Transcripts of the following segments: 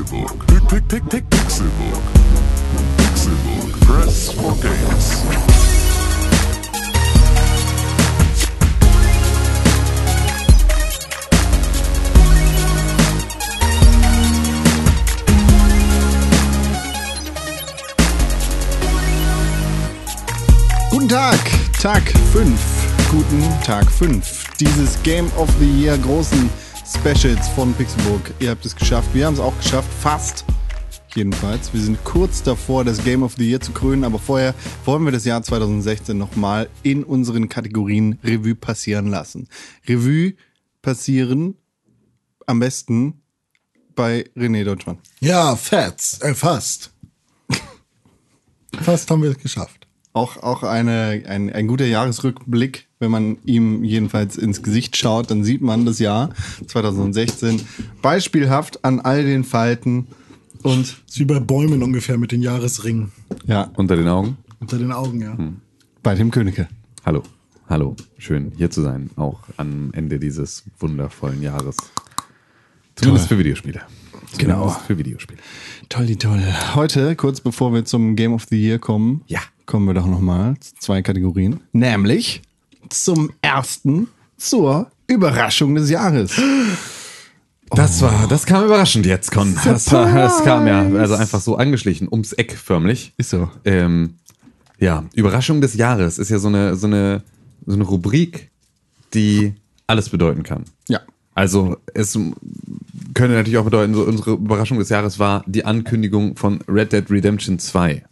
Pixelbook. Pick, pick, pick, Pixelbook. Pixelbook. Press for games. Guten Tag, Tag 5. Guten Tag 5. Dieses Game of the Year großen Specials von Pixelburg. Ihr habt es geschafft. Wir haben es auch geschafft. Fast. Jedenfalls. Wir sind kurz davor, das Game of the Year zu krönen. Aber vorher wollen wir das Jahr 2016 nochmal in unseren Kategorien Revue passieren lassen. Revue passieren am besten bei René Deutschmann. Ja, fast. Äh, fast. fast haben wir es geschafft. Auch, auch eine, ein, ein guter Jahresrückblick, wenn man ihm jedenfalls ins Gesicht schaut, dann sieht man das Jahr 2016 beispielhaft an all den Falten und ist wie bei Bäumen ungefähr mit den Jahresringen ja, Unter den Augen. unter den Augen, ja. bei dem Könige. Hallo. Hallo. Schön hier zu sein, auch am Ende dieses wundervollen Jahres. Zumindest für Videospiele. Genau. Zumindest Für Videospiele. Toll, toll. Heute, kurz bevor wir zum Game of the Year kommen, Ja. Kommen wir doch nochmal zu zwei Kategorien. Nämlich zum ersten zur Überraschung des Jahres. Das war, das kam überraschend jetzt, Con. Das, war, das kam ja, also einfach so angeschlichen, ums Eck förmlich. Ist so. Ähm, ja, Überraschung des Jahres ist ja so eine, so eine, so eine Rubrik, die alles bedeuten kann. Ja. Also es könnte natürlich auch bedeuten, so unsere Überraschung des Jahres war die Ankündigung von Red Dead Redemption 2.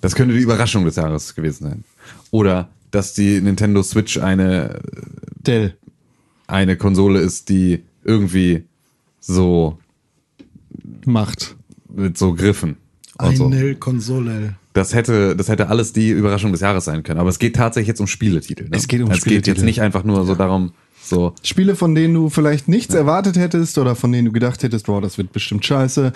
Das könnte die Überraschung des Jahres gewesen sein. Oder dass die Nintendo Switch eine, Dell. eine Konsole ist, die irgendwie so Macht. mit so Griffen. und so. Eine Konsole. Das hätte, das hätte alles die Überraschung des Jahres sein können. Aber es geht tatsächlich jetzt um Spieletitel. Ne? Es geht um Es geht jetzt Spieletitel. nicht einfach nur so darum, so, Spiele, von denen du vielleicht nichts erwartet hättest oder von denen du gedacht hättest, wow, das wird bestimmt scheiße.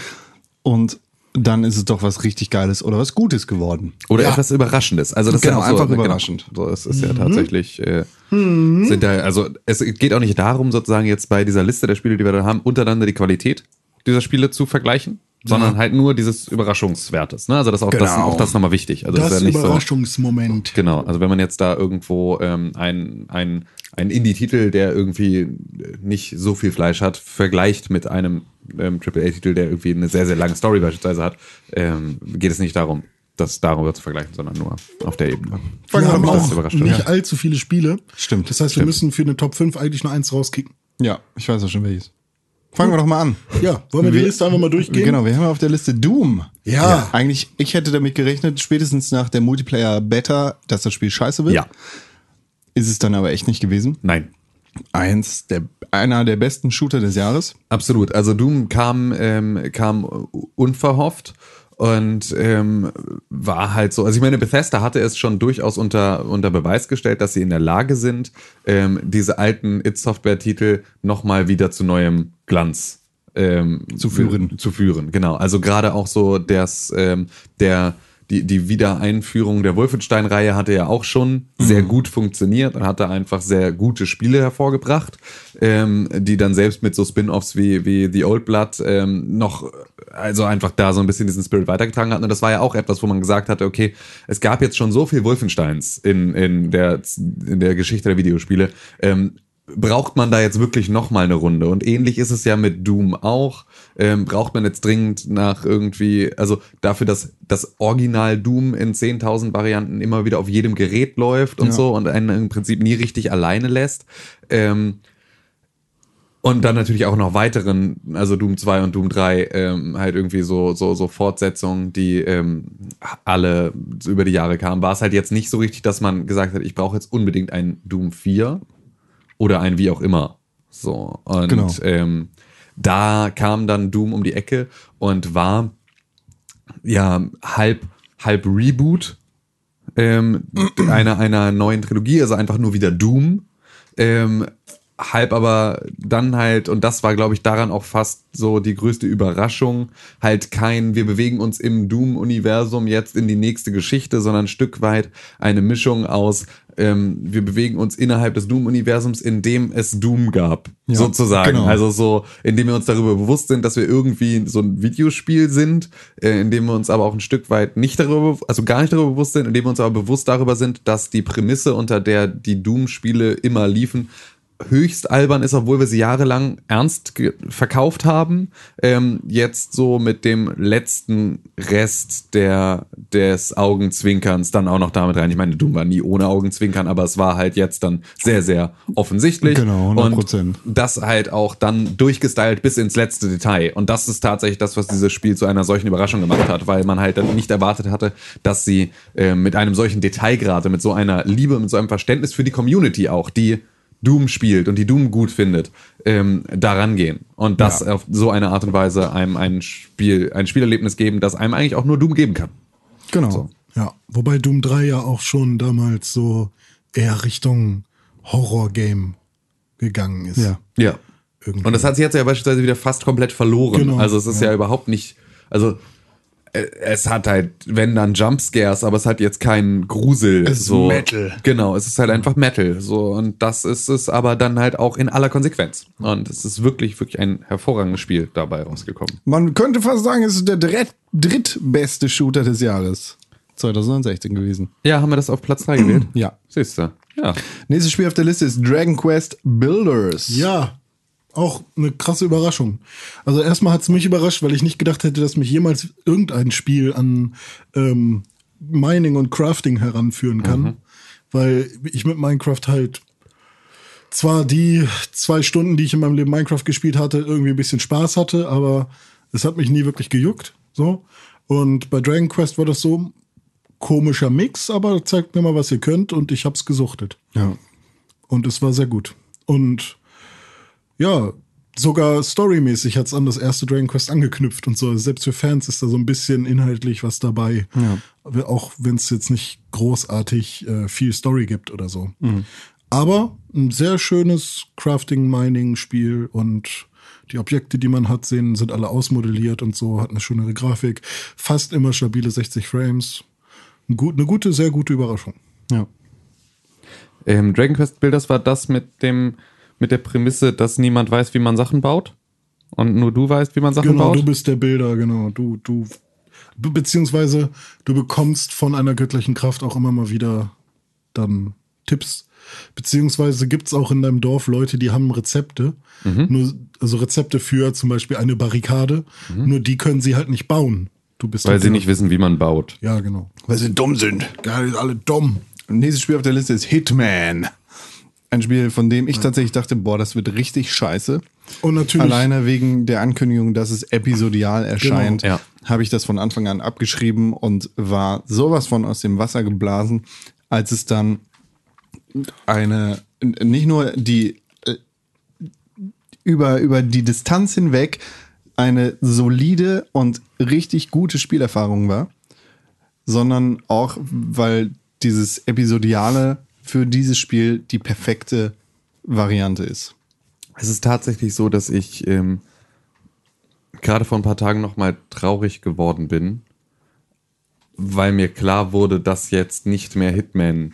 Und dann ist es doch was richtig Geiles oder was Gutes geworden. Oder Ja. etwas Überraschendes. Also das Genau, ist ja auch so, einfach überraschend. Genau, so, es ist ja tatsächlich, äh, sind da, also es geht auch nicht darum, sozusagen jetzt bei dieser Liste der Spiele, die wir da haben, untereinander die Qualität dieser Spiele zu vergleichen, sondern halt nur dieses Überraschungswertes. Ne? Also das ist auch, das, Genau. auch das nochmal wichtig. Also Das ist ja nicht so, Überraschungsmoment. Genau, also wenn man jetzt da irgendwo ähm, ein, ein, ein Indie-Titel, der irgendwie nicht so viel Fleisch hat, vergleicht mit einem ähm, AAA-Titel, der irgendwie eine sehr, sehr lange Story beispielsweise hat, ähm, geht es nicht darum, das darüber zu vergleichen, sondern nur auf der Ebene. Wir haben mich das auch überrascht, nicht ja. allzu viele Spiele. Stimmt, Das heißt, wir stimmt. müssen für eine Top 5 eigentlich nur eins rauskicken. Ja, ich weiß auch schon welches. Fangen wir doch mal an. Ja, wollen wir die Liste einfach mal durchgehen? Genau, wir haben auf der Liste Doom. Ja. Eigentlich, ich hätte damit gerechnet, spätestens nach der Multiplayer-Beta, dass das Spiel scheiße wird. Ja, Ist es dann aber echt nicht gewesen. nein. Eins der, einer der besten Shooter des Jahres. Absolut. Also Doom kam, ähm, kam unverhofft und ähm, war halt so. Also ich meine, Bethesda hatte es schon durchaus unter, unter Beweis gestellt, dass sie in der Lage sind, ähm, diese alten It-Software-Titel nochmal wieder zu neuem Glanz ähm, Zu führen. Zu führen, genau. Also gerade auch so das, ähm, der die, die Wiedereinführung der Wolfenstein-Reihe hatte ja auch schon sehr gut funktioniert und hatte einfach sehr gute Spiele hervorgebracht, ähm, die dann selbst mit so Spin-offs wie, wie The Old Blood ähm, noch, also einfach da so ein bisschen diesen Spirit weitergetragen hatten. Und das war ja auch etwas, wo man gesagt hatte, okay, es gab jetzt schon so viel Wolfensteins in, in, der, in der Geschichte der Videospiele. Ähm, braucht man da jetzt wirklich noch mal eine Runde? Und ähnlich ist es ja mit Doom auch. Ähm, braucht man jetzt dringend nach irgendwie, also dafür, dass das Original Doom in 10.000 Varianten immer wieder auf jedem Gerät läuft und Ja. so und einen im Prinzip nie richtig alleine lässt. Ähm, und dann natürlich auch noch weiteren, also Doom 2 und Doom 3, ähm, halt irgendwie so, so, so Fortsetzungen, die ähm, alle über die Jahre kamen. War es halt jetzt nicht so richtig, dass man gesagt hat, ich brauche jetzt unbedingt ein Doom 4 oder ein wie auch immer. So. Und Genau. ähm, da kam dann Doom um die Ecke und war ja halb, halb Reboot ähm, einer, einer neuen Trilogie, also einfach nur wieder Doom. Ähm, halb aber dann halt, und das war, glaube ich, daran auch fast so die größte Überraschung, halt kein, wir bewegen uns im Doom-Universum jetzt in die nächste Geschichte, sondern ein Stück weit eine Mischung aus, ähm, wir bewegen uns innerhalb des Doom-Universums, in dem es Doom gab, Ja, sozusagen. genau. Also so, indem wir uns darüber bewusst sind, dass wir irgendwie so ein Videospiel sind, äh, indem wir uns aber auch ein Stück weit nicht darüber, also gar nicht darüber bewusst sind, indem wir uns aber bewusst darüber sind, dass die Prämisse, unter der die Doom-Spiele immer liefen, höchst albern ist, obwohl wir sie jahrelang ernst verkauft haben. Ähm, jetzt so mit dem letzten Rest der, des Augenzwinkerns dann auch noch damit rein. Ich meine, Doom war nie ohne Augenzwinkern, aber es war halt jetzt dann sehr, sehr offensichtlich. Genau, 100%. Und das halt auch dann durchgestylt bis ins letzte Detail. Und das ist tatsächlich das, was dieses Spiel zu einer solchen Überraschung gemacht hat, weil man halt dann nicht erwartet hatte, dass sie äh, mit einem solchen Detailgrade, mit so einer Liebe, mit so einem Verständnis für die Community auch, die Doom spielt und die Doom gut findet, ähm, daran gehen. Und das Ja. auf so eine Art und Weise einem ein Spiel, ein Spielerlebnis geben, das einem eigentlich auch nur Doom geben kann. Genau. Ja, wobei Doom 3 ja auch schon damals so eher Richtung Horror-Game gegangen ist. Ja. Ja. Irgendwie. Und das hat sich jetzt ja beispielsweise wieder fast komplett verloren. Genau, also es ist ja. ja. überhaupt nicht, also es hat halt, wenn dann Jumpscares, aber es hat jetzt keinen Grusel. Es ist so. Metal. Genau, es ist halt einfach Metal. So, und das ist es aber dann halt auch in aller Konsequenz. Und es ist wirklich, wirklich ein hervorragendes Spiel dabei rausgekommen. Man könnte fast sagen, es ist der dritt, drittbeste Shooter des Jahres. 2016 gewesen. Ja, haben wir das auf Platz 3 gewählt? Ja. Siehst du. Ja. Nächstes Spiel auf der Liste ist Dragon Quest Builders. Ja, auch eine krasse Überraschung. Also erstmal hat es mich überrascht, weil ich nicht gedacht hätte, dass mich jemals irgendein Spiel an ähm, Mining und Crafting heranführen kann. Weil ich mit Minecraft halt zwar die zwei Stunden, die ich in meinem Leben Minecraft gespielt hatte, irgendwie ein bisschen Spaß hatte, aber es hat mich nie wirklich gejuckt. So. Und bei Dragon Quest war das so komischer Mix, aber zeigt mir mal, was ihr könnt und ich hab's gesuchtet. Ja. Und es war sehr gut. Und ja, sogar storymäßig hat es an das erste Dragon Quest angeknüpft und so. Selbst für Fans ist da so ein bisschen inhaltlich was dabei. Aber Auch wenn es jetzt nicht großartig äh, viel Story gibt oder so. Aber ein sehr schönes Crafting-Mining-Spiel und die Objekte, die man hat, sehen, sind alle ausmodelliert und so, hat eine schönere Grafik. Fast immer stabile 60 Frames. Eine gute, sehr gute Überraschung. Ja. Ähm, Dragon Quest Builders war das mit dem, mit der Prämisse, dass niemand weiß, wie man Sachen baut. Und nur du weißt, wie man Sachen Genau, baut. du bist der Bilder, genau. Du, du, be- beziehungsweise du bekommst von einer göttlichen Kraft auch immer mal wieder dann Tipps. Beziehungsweise gibt's auch in deinem Dorf Leute, die haben Rezepte. Mhm. Nur, also Rezepte für zum Beispiel eine Barrikade. Nur die können sie halt nicht bauen. Du bist Mhm. weil halt sie nicht wissen, wie man baut. Ja, genau. Weil sie dumm sind. Geil, alle dumm. Nächstes Spiel auf der Liste ist Hitman. Ein Spiel, von dem ich tatsächlich dachte, boah, das wird richtig scheiße. Und natürlich. Alleine wegen der Ankündigung, dass es episodial erscheint, Genau, ja. habe ich das von Anfang an abgeschrieben und war sowas von aus dem Wasser geblasen, als es dann eine, nicht nur die äh, über, über die Distanz hinweg eine solide und richtig gute Spielerfahrung war, sondern auch, weil dieses Episodiale für dieses Spiel die perfekte Variante ist. Es ist tatsächlich so, dass ich ähm, gerade vor ein paar Tagen noch mal traurig geworden bin, weil mir klar wurde, dass jetzt nicht mehr Hitman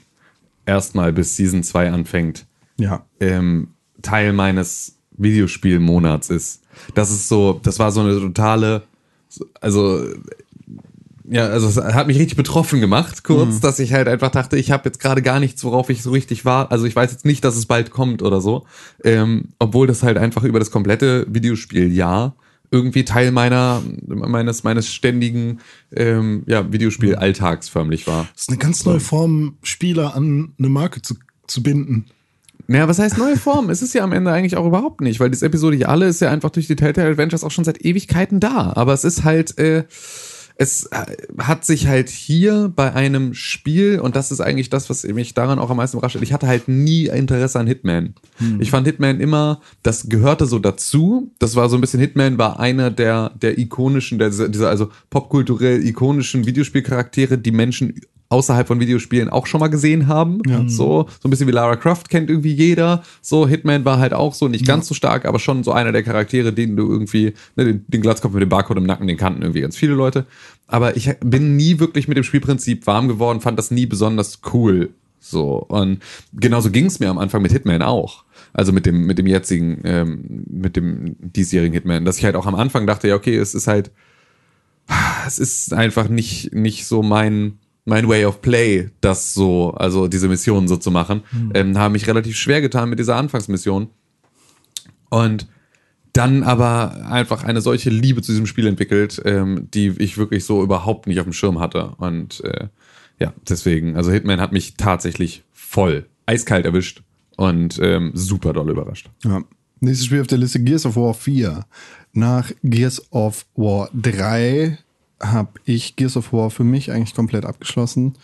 erstmal bis Season 2 anfängt, Ja. ähm, Teil meines Videospielmonats ist. Das ist so, das war so eine totale, also ja, also es hat mich richtig betroffen gemacht, kurz, dass ich halt einfach dachte, ich habe jetzt gerade gar nichts, worauf ich so richtig war. Also ich weiß jetzt nicht, dass es bald kommt oder so, ähm, obwohl das halt einfach über das komplette Videospieljahr irgendwie Teil meiner meines meines ständigen ähm, ja, Videospiel-Alltags förmlich war. Das ist eine ganz neue Form, Spieler an eine Marke zu, zu binden. Naja, was heißt neue Form? es ist ja am Ende eigentlich auch überhaupt nicht, weil das Episode hier alle ist ja einfach durch die Telltale Adventures auch schon seit Ewigkeiten da. Aber es ist halt, äh, es äh, hat sich halt hier bei einem Spiel, und das ist eigentlich das, was mich daran auch am meisten überrascht hat, ich hatte halt nie Interesse an Hitman. Ich fand Hitman immer, das gehörte so dazu. Das war so ein bisschen, Hitman war einer der, der ikonischen, der, dieser also popkulturell ikonischen Videospielcharaktere, die Menschen außerhalb von Videospielen auch schon mal gesehen haben. So, so ein bisschen wie Lara Croft kennt irgendwie jeder. So, Hitman war halt auch so, nicht ganz so stark, aber schon so einer der Charaktere, den du irgendwie, ne, den, den Glatzkopf mit dem Barcode im Nacken, den kannten irgendwie ganz viele Leute. Aber ich bin nie wirklich mit dem Spielprinzip warm geworden, fand das nie besonders cool. So, und genauso ging es mir am Anfang mit Hitman auch. Also mit dem, mit dem jetzigen, ähm, mit dem diesjährigen Hitman, dass ich halt auch am Anfang dachte, ja, okay, es ist halt, es ist einfach nicht, nicht so mein, mein Way of Play, das so, also diese Missionen so zu machen. Ähm, habe mich relativ schwer getan mit dieser Anfangsmission. Und dann aber einfach eine solche Liebe zu diesem Spiel entwickelt, ähm, die ich wirklich so überhaupt nicht auf dem Schirm hatte. Und äh, ja, deswegen, also Hitman hat mich tatsächlich voll eiskalt erwischt und ähm, super doll überrascht. Ja. Nächstes Spiel auf der Liste Gears of War 4. Nach Gears of War 3 habe ich Gears of War für mich eigentlich komplett abgeschlossen.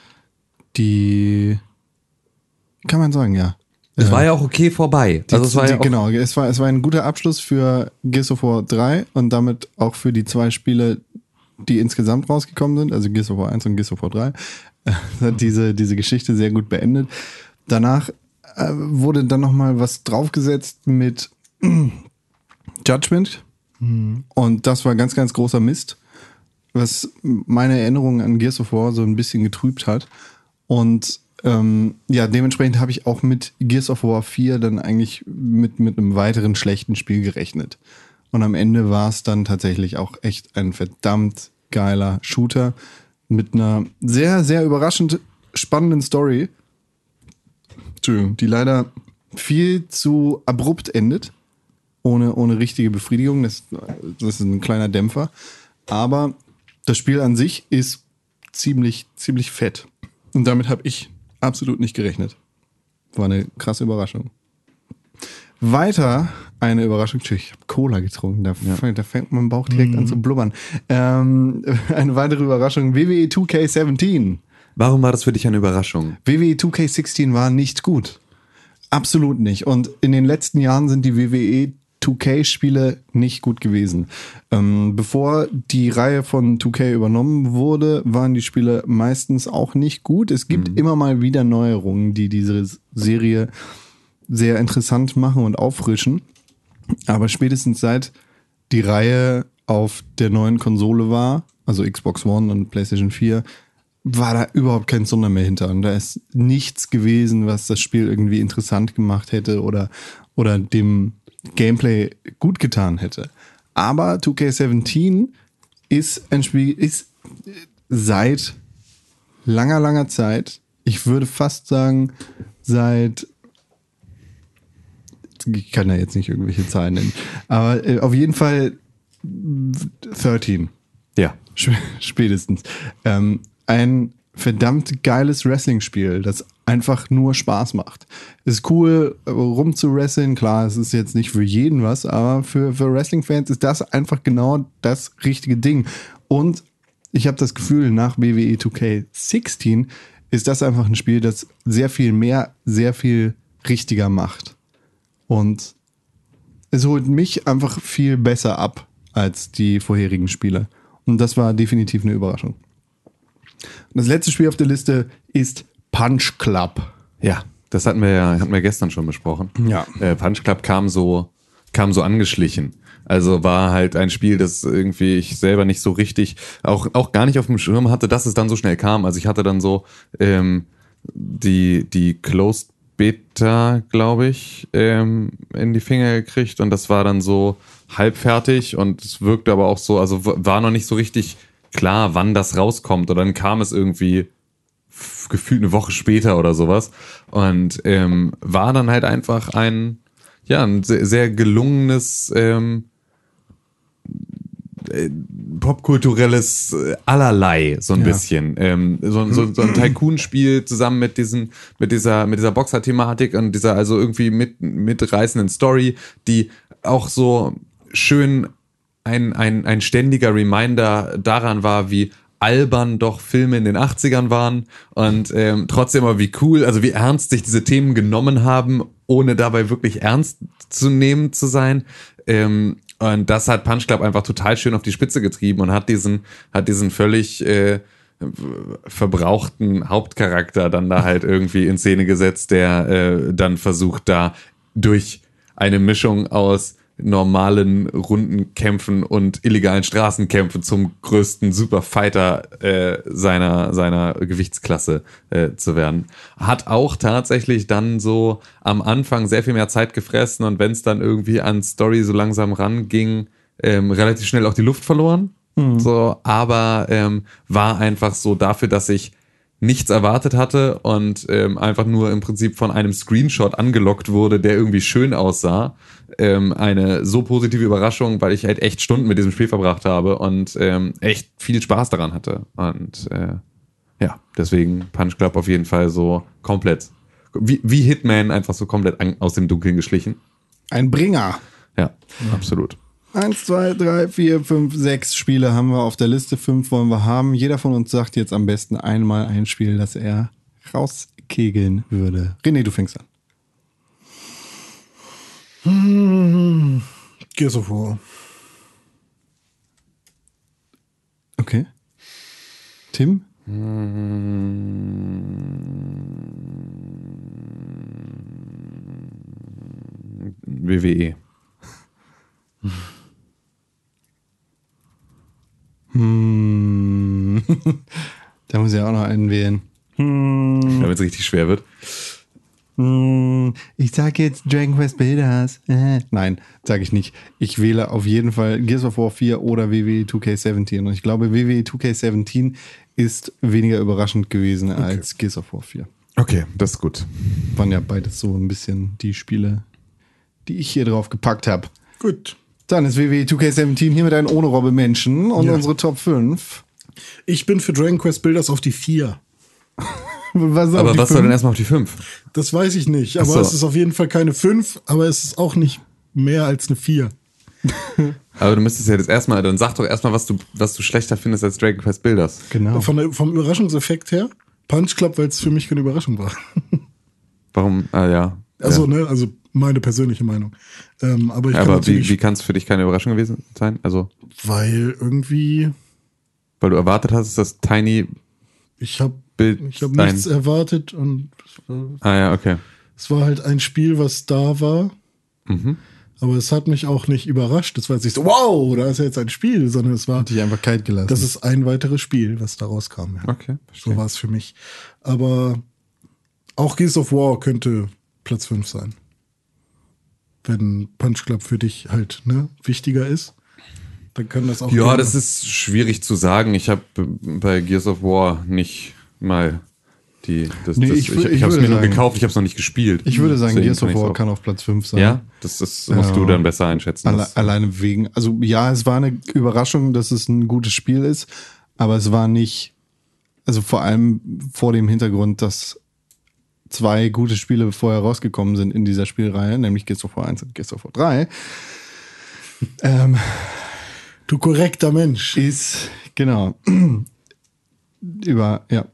Die kann man sagen, ja. Es war ja auch okay vorbei. Die, also es war die, ja genau, es war, es war ein guter Abschluss für Gears of War 3 und damit auch für die zwei Spiele, die insgesamt rausgekommen sind, also Gears of War 1 und Gears of War 3, hat diese, diese Geschichte sehr gut beendet. Danach äh, wurde dann nochmal was draufgesetzt mit Judgment und das war ganz, ganz großer Mist, was meine Erinnerungen an Gears of War so ein bisschen getrübt hat. Und ähm, ja, dementsprechend habe ich auch mit Gears of War 4 dann eigentlich mit, mit einem weiteren schlechten Spiel gerechnet. Und am Ende war es dann tatsächlich auch echt ein verdammt geiler Shooter mit einer sehr, sehr überraschend spannenden Story. Entschuldigung, die leider viel zu abrupt endet. Ohne, ohne richtige Befriedigung. Das, das ist ein kleiner Dämpfer. Aber das Spiel an sich ist ziemlich, ziemlich fett. Und damit habe ich absolut nicht gerechnet. War eine krasse Überraschung. Weiter eine Überraschung. Tschüss, Ich habe Cola getrunken. Da, fängt- da fängt mein Bauch direkt an zu blubbern. Ähm, eine weitere Überraschung. WWE 2K17. warum war das für dich eine Überraschung? WWE 2K16 war nicht gut. Absolut nicht. Und in den letzten Jahren sind die WWE 2K-Spiele nicht gut gewesen. Ähm, bevor die Reihe von 2K übernommen wurde, waren die Spiele meistens auch nicht gut. Es gibt immer mal wieder Neuerungen, die diese Serie sehr interessant machen und auffrischen. Aber spätestens seit die Reihe auf der neuen Konsole war, also Xbox One und PlayStation 4, war da überhaupt kein Zunder mehr hinter. Und da ist nichts gewesen, was das Spiel irgendwie interessant gemacht hätte oder, oder dem Gameplay gut getan hätte. Aber 2K17 ist ein Spiel, ist seit langer, langer Zeit, ich würde fast sagen, seit ich kann da jetzt nicht irgendwelche Zahlen nennen, aber äh, auf jeden Fall 13 Ja. Sp- spätestens. Ähm, ein verdammt geiles Wrestling-Spiel, das einfach nur Spaß macht. Ist cool, äh, rumzuwresteln. Klar, es ist jetzt nicht für jeden was, aber für, für Wrestling-Fans ist das einfach genau das richtige Ding. Und ich habe das Gefühl, nach E WWE 2K16 ist das einfach ein Spiel, das sehr viel mehr, sehr viel richtiger macht. Und es holt mich einfach viel besser ab als die vorherigen Spiele. Und das war definitiv eine Überraschung. Und das letzte Spiel auf der Liste ist Punch Club. Ja, das hatten wir ja hatten wir gestern schon besprochen. Ja. Äh, Punch Club kam so, kam so angeschlichen. Also war halt ein Spiel, das irgendwie ich selber nicht so richtig, auch, auch gar nicht auf dem Schirm hatte, dass es dann so schnell kam. Also ich hatte dann so ähm, die, die Closed Beta, glaube ich, ähm, in die Finger gekriegt und das war dann so halbfertig und es wirkte aber auch so, also war noch nicht so richtig klar, wann das rauskommt. Und dann kam es irgendwie gefühlt eine Woche später oder sowas und ähm, war dann halt einfach ein ja ein sehr, sehr gelungenes ähm, äh, popkulturelles äh, allerlei so ein Ja. bisschen ähm, so, so, so ein Tycoon-Spiel zusammen mit diesen mit dieser mit dieser Boxer-Thematik und dieser also irgendwie mit mitreißenden Story die auch so schön ein, ein, ein ständiger Reminder daran war, wie albern doch Filme in den 80ern waren und ähm, trotzdem aber wie cool, also wie ernst sich diese Themen genommen haben, ohne dabei wirklich ernst zu nehmen zu sein. Ähm, und das hat Punch Club einfach total schön auf die Spitze getrieben und hat diesen, hat diesen völlig, äh, verbrauchten Hauptcharakter dann da halt irgendwie in Szene gesetzt, der äh, dann versucht da durch eine Mischung aus normalen Rundenkämpfen und illegalen Straßenkämpfen zum größten Superfighter äh, seiner seiner Gewichtsklasse äh, zu werden. Hat auch tatsächlich dann so am Anfang sehr viel mehr Zeit gefressen und wenn es dann irgendwie an Story so langsam ranging, ähm, relativ schnell auch die Luft verloren. So, aber ähm, war einfach so dafür, dass ich nichts erwartet hatte und ähm, einfach nur im Prinzip von einem Screenshot angelockt wurde, der irgendwie schön aussah. Ähm, eine so positive Überraschung, weil ich halt echt Stunden mit diesem Spiel verbracht habe und ähm, echt viel Spaß daran hatte. Und äh, ja, deswegen Punch Club auf jeden Fall so komplett, wie, wie Hitman einfach so komplett an, aus dem Dunkeln geschlichen. Ein Bringer. Ja, absolut. Eins, zwei, drei, vier, fünf, sechs Spiele haben wir auf der Liste. Fünf wollen wir haben. Jeder von uns sagt jetzt am besten einmal ein Spiel, das er rauskegeln würde. René, du fängst an. Gears of War. Okay. Tim? WWE. Hm. da muss ich auch noch einen wählen. Damit es richtig schwer wird. Hm, Ich sage jetzt Dragon Quest Builders. Äh. Nein, sage ich nicht. Ich wähle auf jeden Fall Gears of War 4 oder WWE 2K17. Und ich glaube, WWE 2K17 ist weniger überraschend gewesen als Gears of War 4. Okay, das ist gut. Waren ja beides so ein bisschen die Spiele, die ich hier drauf gepackt habe. Gut. Dann ist WWE 2K17 hier mit einem ohne Robbe Menschen und Ja. unsere Top 5. Ich bin für Dragon Quest Builders auf die 4. Was Aber die was soll fünf? denn erstmal auf die 5? Das weiß ich nicht. Aber so. es ist auf jeden Fall keine 5, aber es ist auch nicht mehr als eine 4. Aber du müsstest ja das erstmal, dann sag doch erstmal, was du, was du schlechter findest als Dragon Quest Builders. Genau. Von der, vom Überraschungseffekt her, Punch Club, weil es für mich keine Überraschung war. Warum? Ah ja. Also, ja. ne, also meine persönliche Meinung. Ähm, aber ich kann Aber wie, wie kann es für dich keine Überraschung gewesen sein? Also, weil irgendwie, weil du erwartet hast, dass Tiny ich habe ich hab ein- nichts erwartet und es war, Ah ja, okay. es war halt ein Spiel, was da war. Mhm. Aber es hat mich auch nicht überrascht. Es war jetzt nicht so, wow, da ist ja jetzt ein Spiel, sondern es war, dich einfach kalt gelassen. das ist ein weiteres Spiel, was da rauskam. Ja. Okay, verstehe. So war es für mich. Aber auch Gears of War könnte Platz 5 sein. Wenn Punch Club für dich halt ne, wichtiger ist, dann kann das auch. Ja, gerne- das ist schwierig zu sagen. Ich habe bei Gears of War nicht mal die. Das, Nee, das, ich ich ich, habe es mir nur gekauft, ich habe es noch nicht gespielt. ich würde sagen, Deswegen Gears of War kann auf Platz 5 sein. Ja, das, das musst Ja. du dann besser einschätzen. Alle, alleine wegen, also ja, es war eine Überraschung, dass es ein gutes Spiel ist, aber es war nicht, also vor allem vor dem Hintergrund, dass zwei gute Spiele vorher rausgekommen sind in dieser Spielreihe, nämlich Gears of War 1 und Gears of War 3. Ähm, Du korrekter Mensch. ist, genau, über, ja,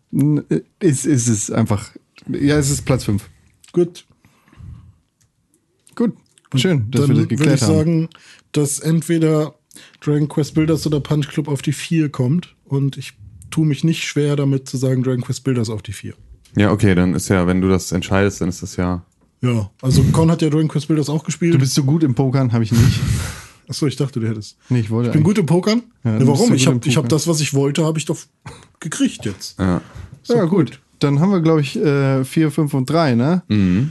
ist, ist es einfach, ja, es ist Platz 5. Gut. Gut, schön, dass Dann wir das würde geklärt ich haben. sagen, dass entweder Dragon Quest Builders oder Punch Club auf die 4 kommt. Und ich tue mich nicht schwer damit zu sagen, Dragon Quest Builders auf die 4. ja, okay, dann ist ja, wenn du das entscheidest, dann ist das ja. Ja, also Con hat ja Dragon Quest Builders auch gespielt. Du bist so gut im Pokern, habe ich nicht. Achso, ich dachte, du hättest. Nee, ich wollte Ich bin gut im Pokern. Ja, bist warum? so ich gut habe ich hab das, was ich wollte, habe ich doch gekriegt jetzt. Ja. Ja, gut. Dann haben wir, glaube ich, äh, 4, 5 und 3, ne? Mhm.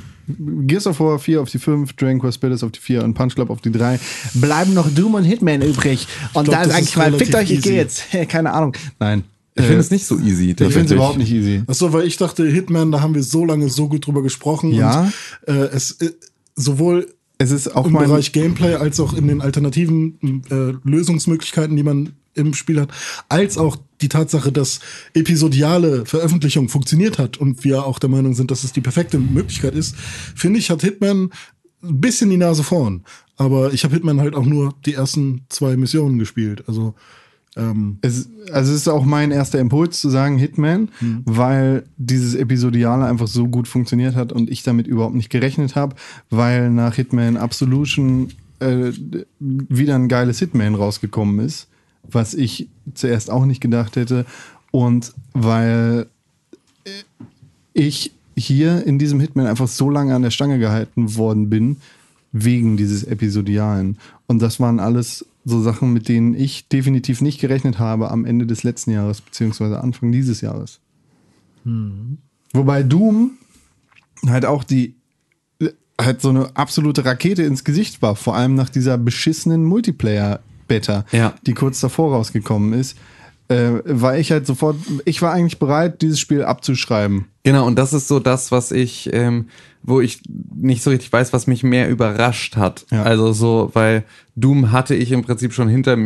Gears of War 4 auf die 5, Dragon Quest Builders auf die 4 und Punch Club auf die 3. Bleiben noch Doom und Hitman übrig. Und glaub, da das sag ist mal, fickt euch, ich gehe easy. jetzt. Keine Ahnung. Nein. Ich finde es nicht so easy. Ich finde es überhaupt nicht easy. Achso, weil ich dachte, Hitman, da haben wir so lange so gut drüber gesprochen. Ja. Und, äh, es äh, sowohl Es ist auch im mein. Bereich Gameplay als auch in den alternativen äh, Lösungsmöglichkeiten, die man im Spiel hat, als auch die Tatsache, dass episodiale Veröffentlichung funktioniert hat und wir auch der Meinung sind, dass es die perfekte Möglichkeit ist, finde ich, hat Hitman ein bisschen die Nase vorn. Aber ich habe Hitman halt auch nur die ersten zwei Missionen gespielt. Also ähm, Es, also es ist auch mein erster Impuls zu sagen Hitman, Hm. weil dieses Episodiale einfach so gut funktioniert hat und ich damit überhaupt nicht gerechnet habe, weil nach Hitman Absolution äh, wieder ein geiles Hitman rausgekommen ist, was ich zuerst auch nicht gedacht hätte. Und weil äh, ich hier in diesem Hitman einfach so lange an der Stange gehalten worden bin, wegen dieses Episodialen. Und das waren alles so Sachen, mit denen ich definitiv nicht gerechnet habe am Ende des letzten Jahres, beziehungsweise Anfang dieses Jahres. Wobei Doom halt auch die halt so eine absolute Rakete ins Gesicht war, vor allem nach dieser beschissenen Multiplayer-Beta, Ja. die kurz davor rausgekommen ist, äh, war ich halt sofort, ich war eigentlich bereit, dieses Spiel abzuschreiben. Genau, und das ist so das, was ich, ähm, wo ich nicht so richtig weiß, was mich mehr überrascht hat. Ja. Also so, weil Doom hatte ich im Prinzip schon hinter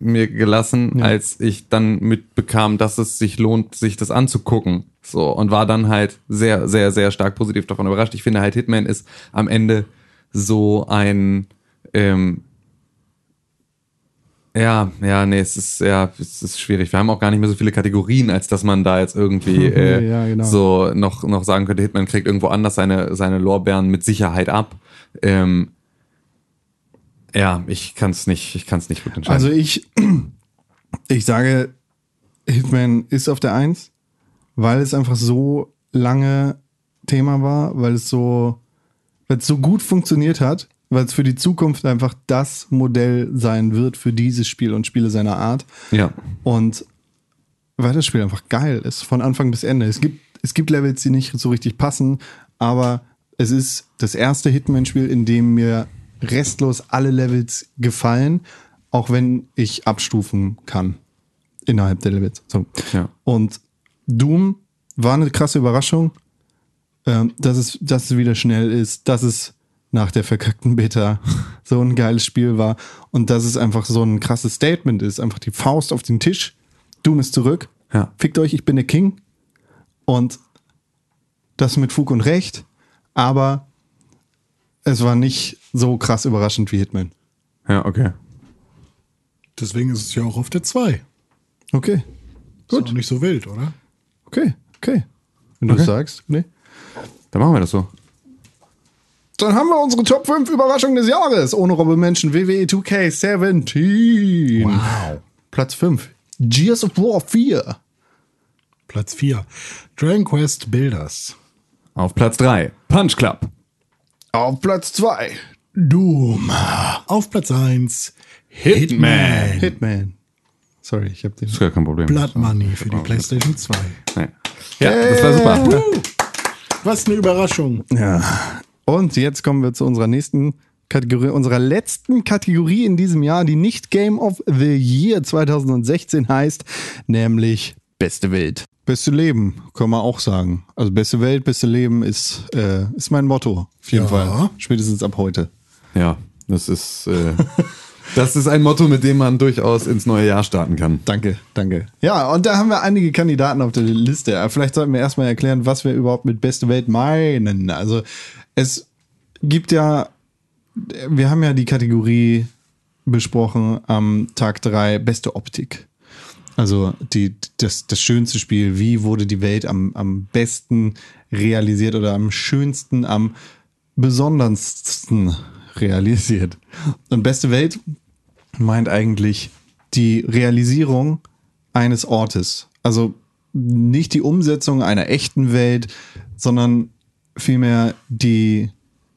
mir gelassen, als ich dann mitbekam, dass es sich lohnt, sich das anzugucken. So, und war dann halt sehr, sehr, sehr stark positiv davon überrascht. Ich finde halt, Hitman ist am Ende so ein, ähm, ja, ja, nee, es ist ja, es ist schwierig. Wir haben auch gar nicht mehr so viele Kategorien, als dass man da jetzt irgendwie äh, Ja, genau. so noch noch sagen könnte, Hitman kriegt irgendwo anders seine seine Lorbeeren mit Sicherheit ab. Ähm, ja, ich kann es nicht, ich kann es nicht gut entscheiden. Also ich, ich sage, Hitman ist auf der Eins, weil es einfach so lange Thema war, weil es so, weil es so gut funktioniert hat, weil es für die Zukunft einfach das Modell sein wird für dieses Spiel und Spiele seiner Art. ja, Und weil das Spiel einfach geil ist, von Anfang bis Ende. Es gibt, es gibt Levels, die nicht so richtig passen, aber es ist das erste Hitman-Spiel, in dem mir restlos alle Levels gefallen, auch wenn ich abstufen kann innerhalb der Levels. So. Ja. Und Doom war eine krasse Überraschung, ähm, dass, es, dass es wieder schnell ist, dass es nach der verkackten Beta so ein geiles Spiel war und dass es einfach so ein krasses Statement ist. Einfach die Faust auf den Tisch. Doom ist zurück. Ja. Fickt euch, ich bin der King. Und das mit Fug und Recht. Aber es war nicht so krass überraschend wie Hitman. ja, okay. Deswegen ist es ja auch auf der 2. Okay. Gut. Ist auch nicht so wild, oder? Okay. Okay. Wenn du Okay. es sagst. Nee. Dann machen wir das so. Dann haben wir unsere Top 5 Überraschungen des Jahres. Ohne Robbe Menschen E WWE 2K17. Wow. Platz 5. Gears of War 4. Platz 4. Dragon Quest Builders. Auf Platz drei Punch Club. Auf Platz 2. Doom. Auf Platz 1. Hitman. Hitman. Sorry, ich habe den. Ist gar kein Problem. Blood Money für die PlayStation 2. Nee. Ja, das war super. Was eine Überraschung. Ja. Und jetzt kommen wir zu unserer nächsten Kategorie, unserer letzten Kategorie in diesem Jahr, die nicht Game of the Year 2016 heißt, nämlich Beste Welt. Beste Leben, kann man auch sagen. Also beste Welt, beste Leben ist, äh, ist mein Motto. Auf jeden Ja. Fall. Spätestens ab heute. Ja, das ist, äh, das ist ein Motto, mit dem man durchaus ins neue Jahr starten kann. Danke, danke. Ja, und da haben wir einige Kandidaten auf der Liste. Vielleicht sollten wir erstmal erklären, was wir überhaupt mit beste Welt meinen. Also es gibt ja, wir haben ja die Kategorie besprochen am Tag drei beste Optik. Also die, das, das schönste Spiel, wie wurde die Welt am, am besten realisiert oder am schönsten, am besondersten realisiert. Und beste Welt meint eigentlich die Realisierung eines Ortes. Also nicht die Umsetzung einer echten Welt, sondern vielmehr die,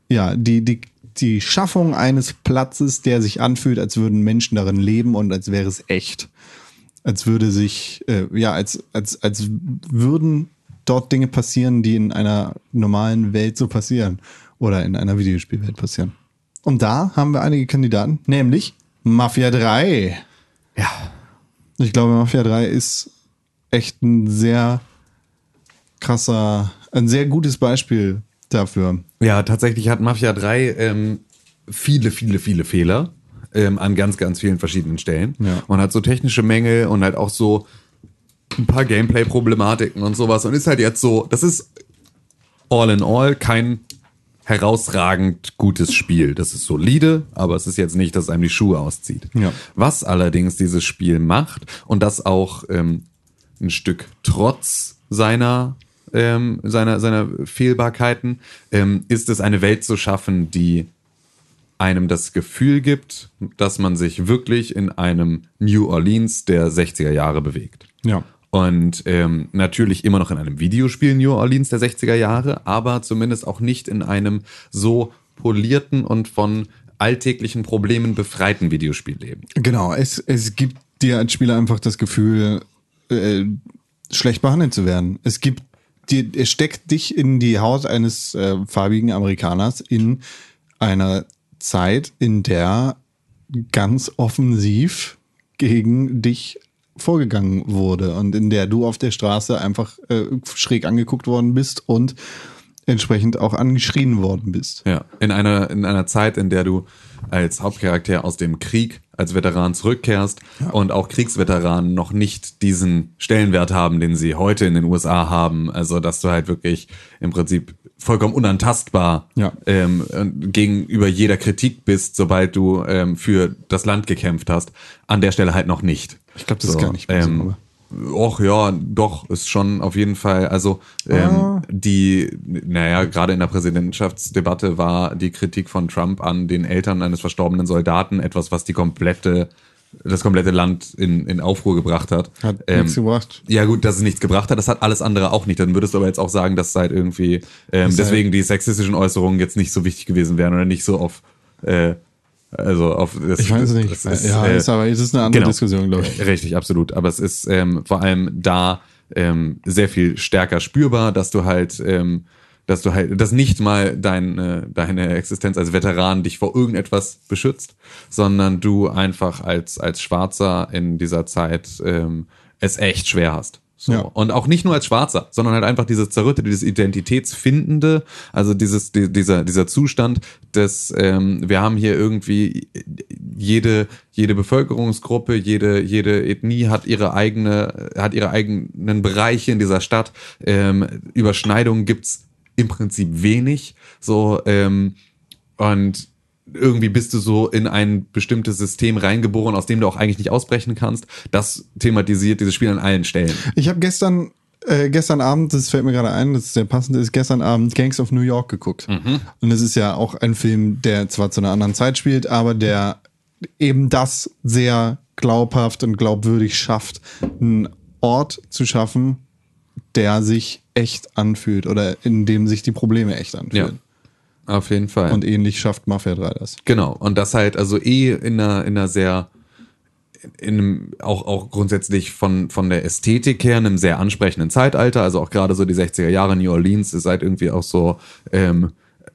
ja, die, die, die Schaffung eines Platzes, der sich anfühlt, als würden Menschen darin leben und als wäre es echt. Als würde sich, äh, ja, als, als, als würden dort Dinge passieren, die in einer normalen Welt so passieren. Oder in einer Videospielwelt passieren. Und da haben wir einige Kandidaten, nämlich Mafia 3. Ja. Ich glaube, Mafia 3 ist echt ein sehr krasser, ein sehr gutes Beispiel dafür. Ja, tatsächlich hat Mafia 3 ähm, viele, viele, viele Fehler ähm, an ganz, ganz vielen verschiedenen Stellen. Ja. Und hat so technische Mängel und halt auch so ein paar Gameplay-Problematiken und sowas. Und ist halt jetzt so, das ist all in all kein herausragend gutes Spiel. Das ist solide, aber es ist jetzt nicht, dass einem die Schuhe auszieht. Ja. Was allerdings dieses Spiel macht und das auch ähm, ein Stück trotz seiner ähm, seiner seiner Fehlbarkeiten ähm, ist es eine Welt zu schaffen, die einem das Gefühl gibt, dass man sich wirklich in einem New Orleans der 60er Jahre bewegt. Ja. Und ähm, natürlich immer noch in einem Videospiel New Orleans der 60er Jahre, aber zumindest auch nicht in einem so polierten und von alltäglichen Problemen befreiten Videospielleben. Genau, es, es gibt dir als Spieler einfach das Gefühl, äh, schlecht behandelt zu werden. Es gibt dir, es steckt dich in die Haut eines äh, farbigen Amerikaners in einer Zeit, in der ganz offensiv gegen dich vorgegangen wurde und in der du auf der Straße einfach äh, schräg angeguckt worden bist und entsprechend auch angeschrien worden bist. Ja, in einer, in einer Zeit, in der du als Hauptcharakter aus dem Krieg als Veteran zurückkehrst und auch Kriegsveteranen noch nicht diesen Stellenwert haben, den sie heute in den USA haben. Also, dass du halt wirklich im Prinzip vollkommen unantastbar Ja. ähm, gegenüber jeder Kritik bist, sobald du ähm, für das Land gekämpft hast. An der Stelle halt noch nicht. Ich glaub, das ist gar nicht mehr so, Ähm, aber- Och ja, doch, ist schon auf jeden Fall, also ähm, Ah. die, naja, gerade in der Präsidentschaftsdebatte war die Kritik von Trump an den Eltern eines verstorbenen Soldaten etwas, was die komplette, das komplette Land in, in Aufruhr gebracht hat. Hat Ähm, nichts gebracht. Ja gut, dass es nichts gebracht hat, das hat alles andere auch nicht. Dann würdest du aber jetzt auch sagen, dass halt irgendwie ähm, ist halt- deswegen die sexistischen Äußerungen jetzt nicht so wichtig gewesen wären oder nicht so auf äh, also auf das, Ich weiß es nicht. das ist, ja, äh, ist aber es ist eine andere genau. Diskussion, glaube ich. Richtig, absolut. Aber es ist ähm, vor allem da ähm, sehr viel stärker spürbar, dass du halt, ähm, dass du halt, dass nicht mal deine, deine Existenz als Veteran dich vor irgendetwas beschützt, sondern du einfach als, als Schwarzer in dieser Zeit ähm, es echt schwer hast. So. Ja. Und auch nicht nur als Schwarzer, sondern halt einfach dieses Zerrüttete, dieses Identitätsfindende, also dieses, die, dieser, dieser Zustand des, ähm, wir haben hier irgendwie jede, jede Bevölkerungsgruppe, jede, jede Ethnie hat ihre eigene, hat ihre eigenen Bereiche in dieser Stadt. Ähm, Überschneidungen gibt's im Prinzip wenig. So, ähm, und irgendwie bist du so in ein bestimmtes System reingeboren, aus dem du auch eigentlich nicht ausbrechen kannst. Das thematisiert dieses Spiel an allen Stellen. Ich habe gestern, äh, gestern Abend, das fällt mir gerade ein, das ist der passende, ist gestern Abend Gangs of New York geguckt. Und es ist ja auch ein Film, der zwar zu einer anderen Zeit spielt, aber der eben das sehr glaubhaft und glaubwürdig schafft, einen Ort zu schaffen, der sich echt anfühlt oder in dem sich die Probleme echt anfühlen. Auf jeden Fall. Und ähnlich schafft Mafia 3 das. Genau, und das halt also eh in einer, in einer sehr, in einem, auch, auch grundsätzlich von, von der Ästhetik her, in einem sehr ansprechenden Zeitalter, also auch gerade so die 60er Jahre New Orleans ist halt irgendwie auch so, ähm,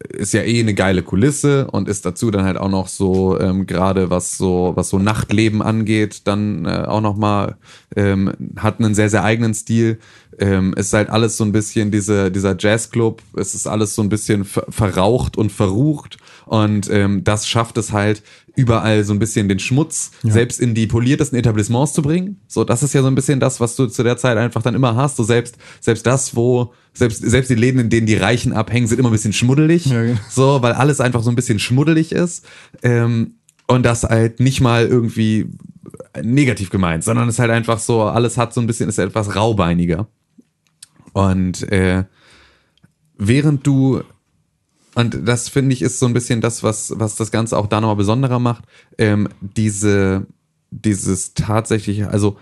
ist ja eh eine geile Kulisse und ist dazu dann halt auch noch so ähm, gerade was so was so Nachtleben angeht dann äh, auch noch mal ähm, hat einen sehr sehr eigenen Stil ähm, ist halt alles so ein bisschen diese dieser Jazzclub es ist alles so ein bisschen ver verraucht und verrucht und ähm, das schafft es halt überall so ein bisschen den Schmutz selbst in die poliertesten Etablissements zu bringen so das ist ja so ein bisschen das was du zu der Zeit einfach dann immer hast so selbst selbst das wo selbst selbst die Läden in denen die Reichen abhängen sind immer ein bisschen schmuddelig Ja, genau. so, weil alles einfach so ein bisschen schmuddelig ist. Ähm, und das halt nicht mal irgendwie negativ gemeint, sondern es ist halt einfach so, alles hat so ein bisschen, ist etwas raubeiniger. Und äh, während du, und das finde ich ist so ein bisschen das, was, was das Ganze auch da nochmal besonderer macht, ähm, diese, dieses tatsächliche, also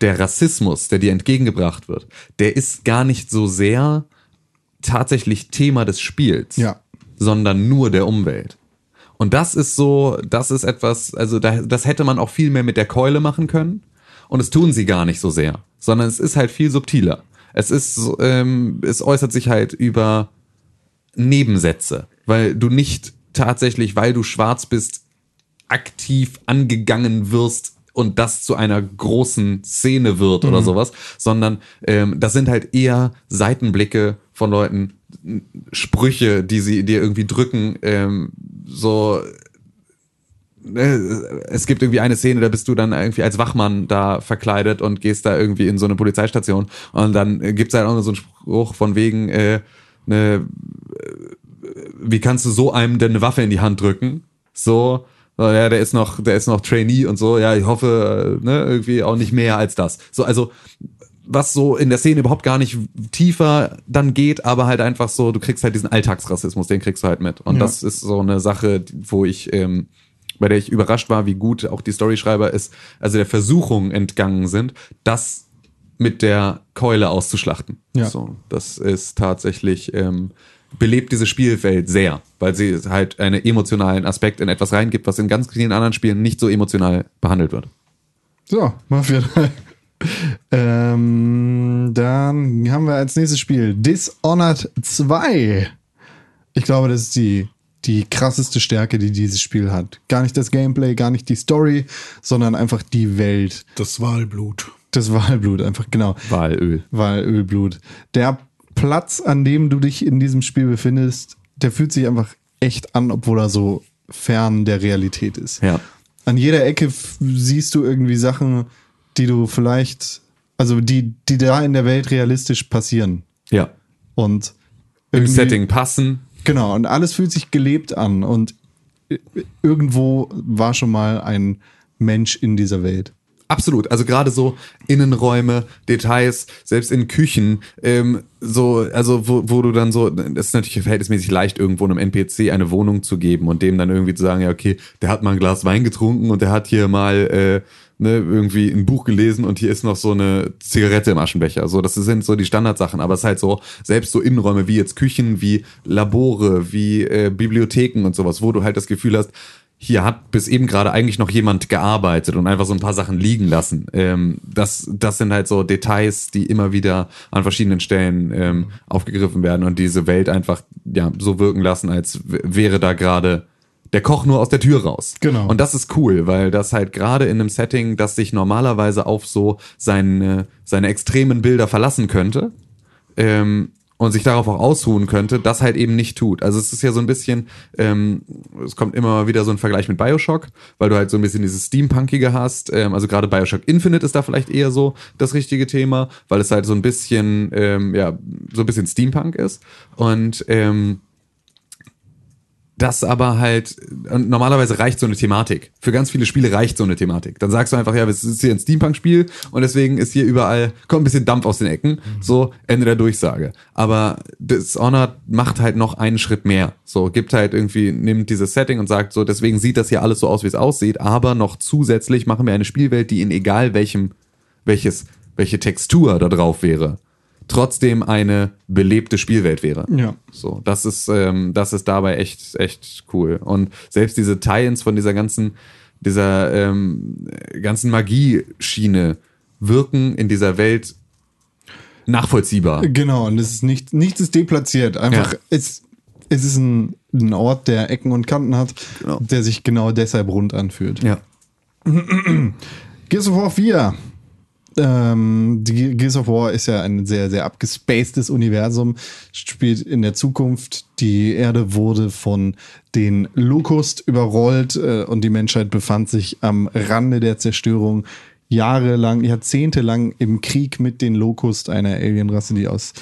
der Rassismus, der dir entgegengebracht wird, der ist gar nicht so sehr tatsächlich Thema des Spiels Ja. sondern nur der Umwelt. Und das ist so, das ist etwas, also da, das hätte man auch viel mehr mit der Keule machen können. Und es tun sie gar nicht so sehr, sondern es ist halt viel subtiler. Es ist, ähm, es äußert sich halt über Nebensätze, weil du nicht tatsächlich, weil du schwarz bist, aktiv angegangen wirst und das zu einer großen Szene wird oder sowas, sondern ähm, das sind halt eher Seitenblicke von Leuten, Sprüche, die sie dir irgendwie drücken, ähm, so es gibt irgendwie eine Szene, da bist du dann irgendwie als Wachmann da verkleidet und gehst da irgendwie in so eine Polizeistation und dann äh, gibt's halt auch so einen Spruch von wegen, äh, ne, wie kannst du so einem denn eine Waffe in die Hand drücken? So, so, ja, der ist noch, der ist noch Trainee und so, ja, ich hoffe, äh, ne, irgendwie auch nicht mehr als das. So, also, was so in der Szene überhaupt gar nicht tiefer dann geht, aber halt einfach so, du kriegst halt diesen Alltagsrassismus, den kriegst du halt mit. Und Ja. das ist so eine Sache, wo ich, ähm, bei der ich überrascht war, wie gut auch die Storyschreiber ist, also der Versuchung entgangen sind, das mit der Keule auszuschlachten. Ja. So, das ist tatsächlich, ähm, belebt diese Spielwelt sehr, weil sie halt einen emotionalen Aspekt in etwas reingibt, was in ganz vielen anderen Spielen nicht so emotional behandelt wird. So, Mafia 3. ähm, dann haben wir als nächstes Spiel Dishonored 2. Ich glaube, das ist die, die krasseste Stärke, die dieses Spiel hat. Gar nicht das Gameplay, gar nicht die Story, sondern einfach die Welt. Das Wahlblut. Das Wahlblut, einfach genau. Walöl. Wahlölblut. Der Platz, an dem du dich in diesem Spiel befindest, der fühlt sich einfach echt an, obwohl er so fern der Realität ist. Ja. An jeder Ecke siehst du irgendwie Sachen, die du vielleicht, also die, die da in der Welt realistisch passieren. Ja. Und Im Setting passen. Genau, und alles fühlt sich gelebt an. Und irgendwo war schon mal ein Mensch in dieser Welt. Absolut. Also gerade so Innenräume, Details, selbst in Küchen, ähm, so, also wo, wo du dann so, das ist natürlich verhältnismäßig leicht, irgendwo einem NPC eine Wohnung zu geben und dem dann irgendwie zu sagen, ja, okay, der hat mal ein Glas Wein getrunken und der hat hier mal äh, ne, irgendwie ein Buch gelesen und hier ist noch so eine Zigarette im Aschenbecher. So, das sind so die Standardsachen, aber es ist halt so, selbst so Innenräume wie jetzt Küchen, wie Labore, wie äh, Bibliotheken und sowas, wo du halt das Gefühl hast, hier hat bis eben gerade eigentlich noch jemand gearbeitet und einfach so ein paar Sachen liegen lassen. Ähm, das, das sind halt so Details, die immer wieder an verschiedenen Stellen ähm, aufgegriffen werden und diese Welt einfach ja so wirken lassen, als wäre da gerade der Koch nur aus der Tür raus. Genau. Und das ist cool, weil das halt gerade in einem Setting, das sich normalerweise auf so seine, seine extremen Bilder verlassen könnte, ähm, und sich darauf auch ausruhen könnte, das halt eben nicht tut. Also es ist ja so ein bisschen, ähm, es kommt immer wieder so ein Vergleich mit Bioshock, weil du halt so ein bisschen dieses Steampunkige hast. Ähm, also gerade Bioshock Infinite ist da vielleicht eher so das richtige Thema, weil es halt so ein bisschen, ähm, ja, so ein bisschen Steampunk ist. Und ähm, das aber halt, normalerweise reicht so eine Thematik. Für ganz viele Spiele reicht so eine Thematik. Dann sagst du einfach, ja, es ist hier ein Steampunk-Spiel und deswegen ist hier überall, kommt ein bisschen Dampf aus den Ecken. So, Ende der Durchsage. Aber Dishonored macht halt noch einen Schritt mehr. So, gibt halt irgendwie, nimmt dieses Setting und sagt so, deswegen sieht das hier alles so aus, wie es aussieht, aber noch zusätzlich machen wir eine Spielwelt, die in egal welchem, welches, welche Textur da drauf wäre, trotzdem eine belebte Spielwelt wäre. Ja. So, das ist, ähm, das ist dabei echt, echt cool. Und selbst diese Tie-ins von dieser ganzen, dieser ähm, ganzen Magieschiene wirken in dieser Welt nachvollziehbar. Genau, und es ist nicht, nichts ist deplatziert. Einfach, Ja. es, es ist ein, ein Ort, der Ecken und Kanten hat, Genau. der sich genau deshalb rund anfühlt. Ja. Gears of War 4. Ähm, die Ge- Gears of War ist ja ein sehr, sehr abgespacedes Universum, spielt in der Zukunft. Die Erde wurde von den Locust überrollt äh, und die Menschheit befand sich am Rande der Zerstörung. Jahrelang, jahrzehntelang im Krieg mit den Locust, einer Alienrasse, die aus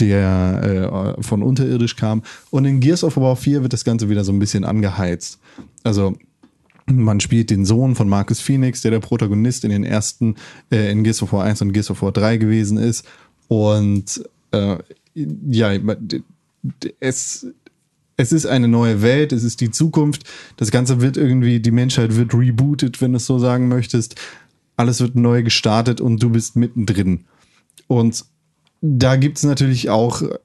der äh, von unterirdisch kam. Und in Gears of War 4 wird das Ganze wieder so ein bisschen angeheizt. Also man spielt den Sohn von Marcus Phoenix, der der Protagonist in den ersten, äh, in Gears of War 1 und Gears of War 3 gewesen ist. Und äh, ja, es, es ist eine neue Welt, es ist die Zukunft. Das Ganze wird irgendwie, die Menschheit wird rebootet, wenn du es so sagen möchtest. Alles wird neu gestartet und du bist mittendrin. Und da gibt es natürlich auch äh,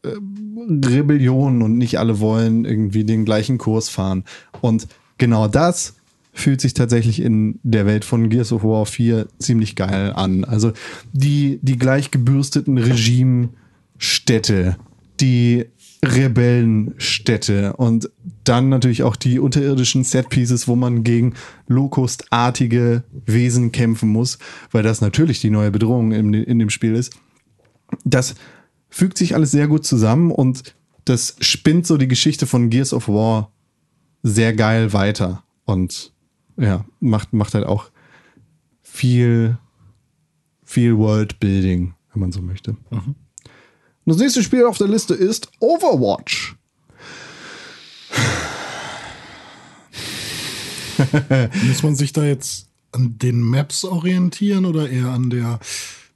Rebellionen und nicht alle wollen irgendwie den gleichen Kurs fahren. Und genau das fühlt sich tatsächlich in der Welt von Gears of War 4 ziemlich geil an. Also die, die gleich gebürsteten Regimestädte, die Rebellenstädte und dann natürlich auch die unterirdischen Setpieces, wo man gegen Locust-artige Wesen kämpfen muss, weil das natürlich die neue Bedrohung in, in dem Spiel ist das fügt sich alles sehr gut zusammen und das spinnt so die Geschichte von Gears of War sehr geil weiter und ja, macht, macht halt auch viel, viel Worldbuilding, wenn man so möchte. Und das nächste Spiel auf der Liste ist Overwatch. Muss man sich da jetzt an den Maps orientieren oder eher an der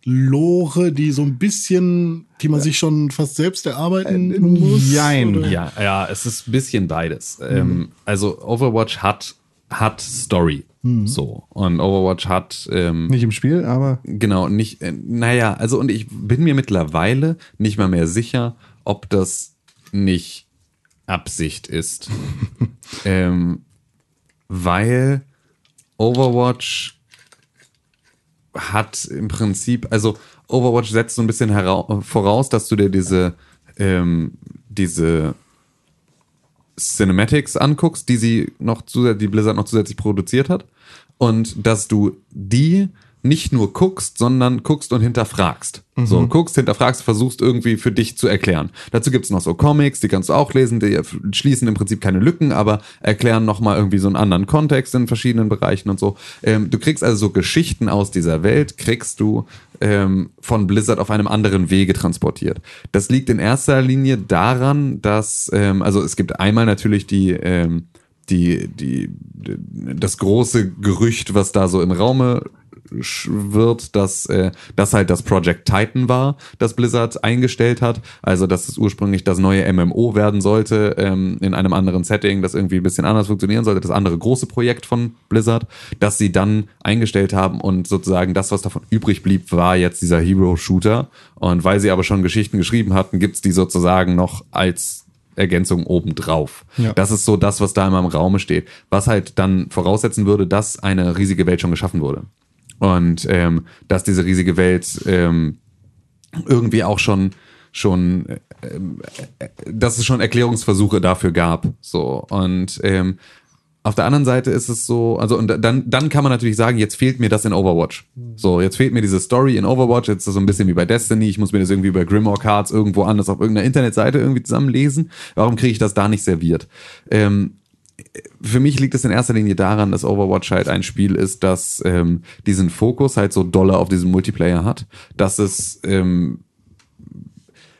Lore, die so ein bisschen, die man sich schon fast selbst erarbeiten muss? jein. oder? Ja, ja, es ist ein bisschen beides. Ähm, also Overwatch hat, hat Story. So. Und Overwatch hat ähm, Nicht im Spiel, aber Genau, nicht, äh, naja, also und ich bin mir mittlerweile nicht mal mehr sicher, ob das nicht Absicht ist. ähm, weil Overwatch hat im Prinzip, also Overwatch setzt so ein bisschen voraus, dass du dir diese, ähm, diese Cinematics anguckst, die sie noch zusätzlich, die Blizzard noch zusätzlich produziert hat. Und dass du die nicht nur guckst, sondern guckst und hinterfragst. So, guckst, hinterfragst, versuchst irgendwie für dich zu erklären. Dazu gibt's noch so Comics, die kannst du auch lesen, die schließen im Prinzip keine Lücken, aber erklären nochmal irgendwie so einen anderen Kontext in verschiedenen Bereichen und so. Ähm, du kriegst also so Geschichten aus dieser Welt, kriegst du ähm, von Blizzard auf einem anderen Wege transportiert. Das liegt in erster Linie daran, dass, ähm, also es gibt einmal natürlich die, ähm, die, die, das große Gerücht, was da so im Raume wird, dass äh, das halt das Project Titan war, das Blizzard eingestellt hat. Also, dass es ursprünglich das neue MMO werden sollte, ähm, in einem anderen Setting, das irgendwie ein bisschen anders funktionieren sollte, das andere große Projekt von Blizzard, das sie dann eingestellt haben und sozusagen das, was davon übrig blieb, war jetzt dieser Hero-Shooter. Und weil sie aber schon Geschichten geschrieben hatten, gibt's die sozusagen noch als Ergänzung obendrauf. Ja. Das ist so das, was da immer im Raume steht. Was halt dann voraussetzen würde, dass eine riesige Welt schon geschaffen wurde. Und ähm, dass diese riesige Welt ähm, irgendwie auch schon schon ähm, äh, dass es schon Erklärungsversuche dafür gab so und ähm, auf der anderen Seite ist es so, also und dann, dann kann man natürlich sagen, jetzt fehlt mir das in Overwatch. So, jetzt fehlt mir diese Story in Overwatch, jetzt ist das so ein bisschen wie bei Destiny, ich muss mir das irgendwie bei Grimoire Cards irgendwo anders auf irgendeiner Internetseite irgendwie zusammenlesen. Warum kriege ich das da nicht serviert? Ähm, für mich liegt es in erster Linie daran, dass Overwatch halt ein Spiel ist, das ähm, diesen Fokus halt so dolle auf diesen Multiplayer hat, dass es ähm,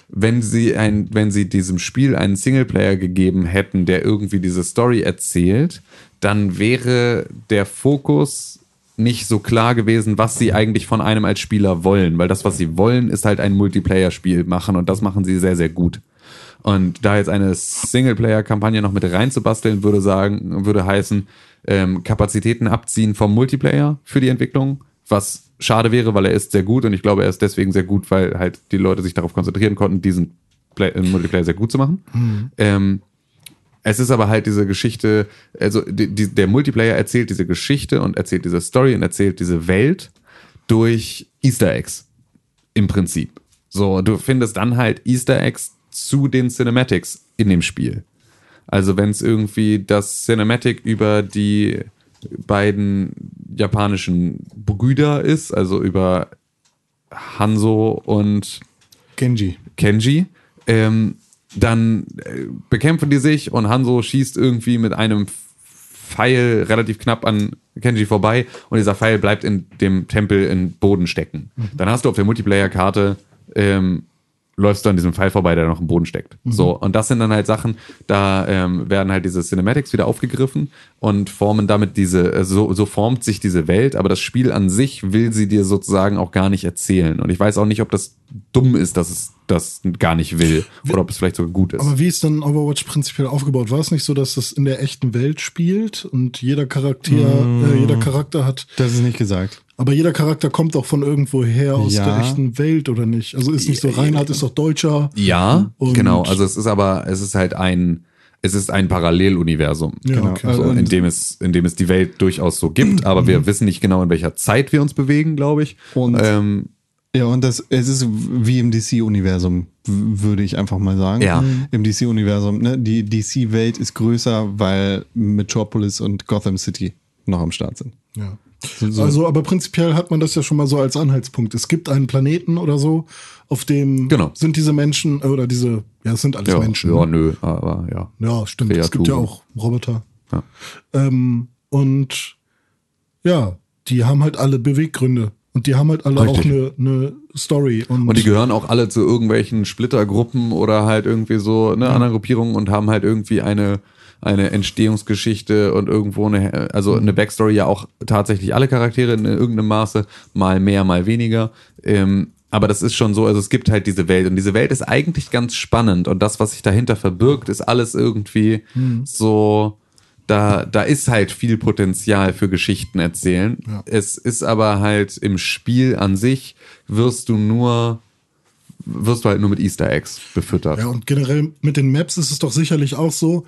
wenn sie ein, wenn sie diesem Spiel einen Singleplayer gegeben hätten, der irgendwie diese Story erzählt, dann wäre der Fokus nicht so klar gewesen, was sie eigentlich von einem als Spieler wollen, weil das, was sie wollen, ist halt ein Multiplayer-Spiel machen und das machen sie sehr, sehr gut. Und da jetzt eine Singleplayer-Kampagne noch mit reinzubasteln, würde sagen, würde heißen, ähm, Kapazitäten abziehen vom Multiplayer für die Entwicklung, was schade wäre, weil er ist sehr gut und ich glaube, er ist deswegen sehr gut, weil halt die Leute sich darauf konzentrieren konnten, diesen Play äh, Multiplayer sehr gut zu machen. Ähm, es ist aber halt diese Geschichte, also die, die, der Multiplayer erzählt diese Geschichte und erzählt diese Story und erzählt diese Welt durch Easter Eggs. Im Prinzip. So, du findest dann halt Easter Eggs zu den Cinematics in dem Spiel. Also wenn es irgendwie das Cinematic über die beiden japanischen Brüder ist, also über Hanzo und Genji. Kenji, ähm, dann äh, bekämpfen die sich und Hanzo schießt irgendwie mit einem Pfeil relativ knapp an Kenji vorbei und dieser Pfeil bleibt in dem Tempel im Boden stecken. Dann hast du auf der Multiplayer-Karte ähm, läufst du an diesem Pfeil vorbei, der noch im Boden steckt. So, und das sind dann halt Sachen, da ähm, werden halt diese Cinematics wieder aufgegriffen und formen damit diese, äh, so, so formt sich diese Welt, aber das Spiel an sich will sie dir sozusagen auch gar nicht erzählen. Und ich weiß auch nicht, ob das dumm ist, dass es das gar nicht will oder ob es vielleicht sogar gut ist. Aber wie ist dann Overwatch prinzipiell aufgebaut? War es nicht so, dass das in der echten Welt spielt und jeder Charakter, äh, jeder Charakter hat, das ist nicht gesagt. Aber jeder Charakter kommt doch von irgendwo her aus Ja. der echten Welt oder nicht? Also ist nicht so, Reinhard ist doch Deutscher. Ja, Und- genau. Also es ist aber, es ist halt ein, es ist ein Paralleluniversum. Ja, Genau. okay. So, Und- in dem es, in dem es die Welt durchaus so gibt, aber wir wissen nicht genau, in welcher Zeit wir uns bewegen, glaube ich. Und- ähm, Ja, und das, es ist wie im DC-Universum, würde ich einfach mal sagen. Ja. Im DC-Universum, ne? Die DC-Welt ist größer, weil Metropolis und Gotham City noch am Start sind. Ja. So- so- Also, aber prinzipiell hat man das ja schon mal so als Anhaltspunkt. Es gibt einen Planeten oder so, auf dem Genau. sind diese Menschen äh, oder diese, ja, es sind alles ja, Menschen. ja, ne? nö, aber ja. Ja, stimmt. Es gibt ja Kreaturen. auch Roboter. Ja. Ähm, und ja, die haben halt alle Beweggründe. Und die haben halt alle Richtig. auch eine, eine Story. Und, Und die gehören auch alle zu irgendwelchen Splittergruppen oder halt irgendwie so ne, anderen Gruppierungen und haben halt irgendwie eine, eine Entstehungsgeschichte und irgendwo eine, also eine Backstory ja auch tatsächlich alle Charaktere in irgendeinem Maße, mal mehr, mal weniger. Ähm, aber das ist schon so, also es gibt halt diese Welt und diese Welt ist eigentlich ganz spannend und das, was sich dahinter verbirgt, ist alles irgendwie so da, da ist halt viel Potenzial für Geschichten erzählen. Ja. Es ist aber halt im Spiel an sich wirst du nur, wirst du halt nur mit Easter Eggs befüttert. Ja, und generell mit den Maps ist es doch sicherlich auch so,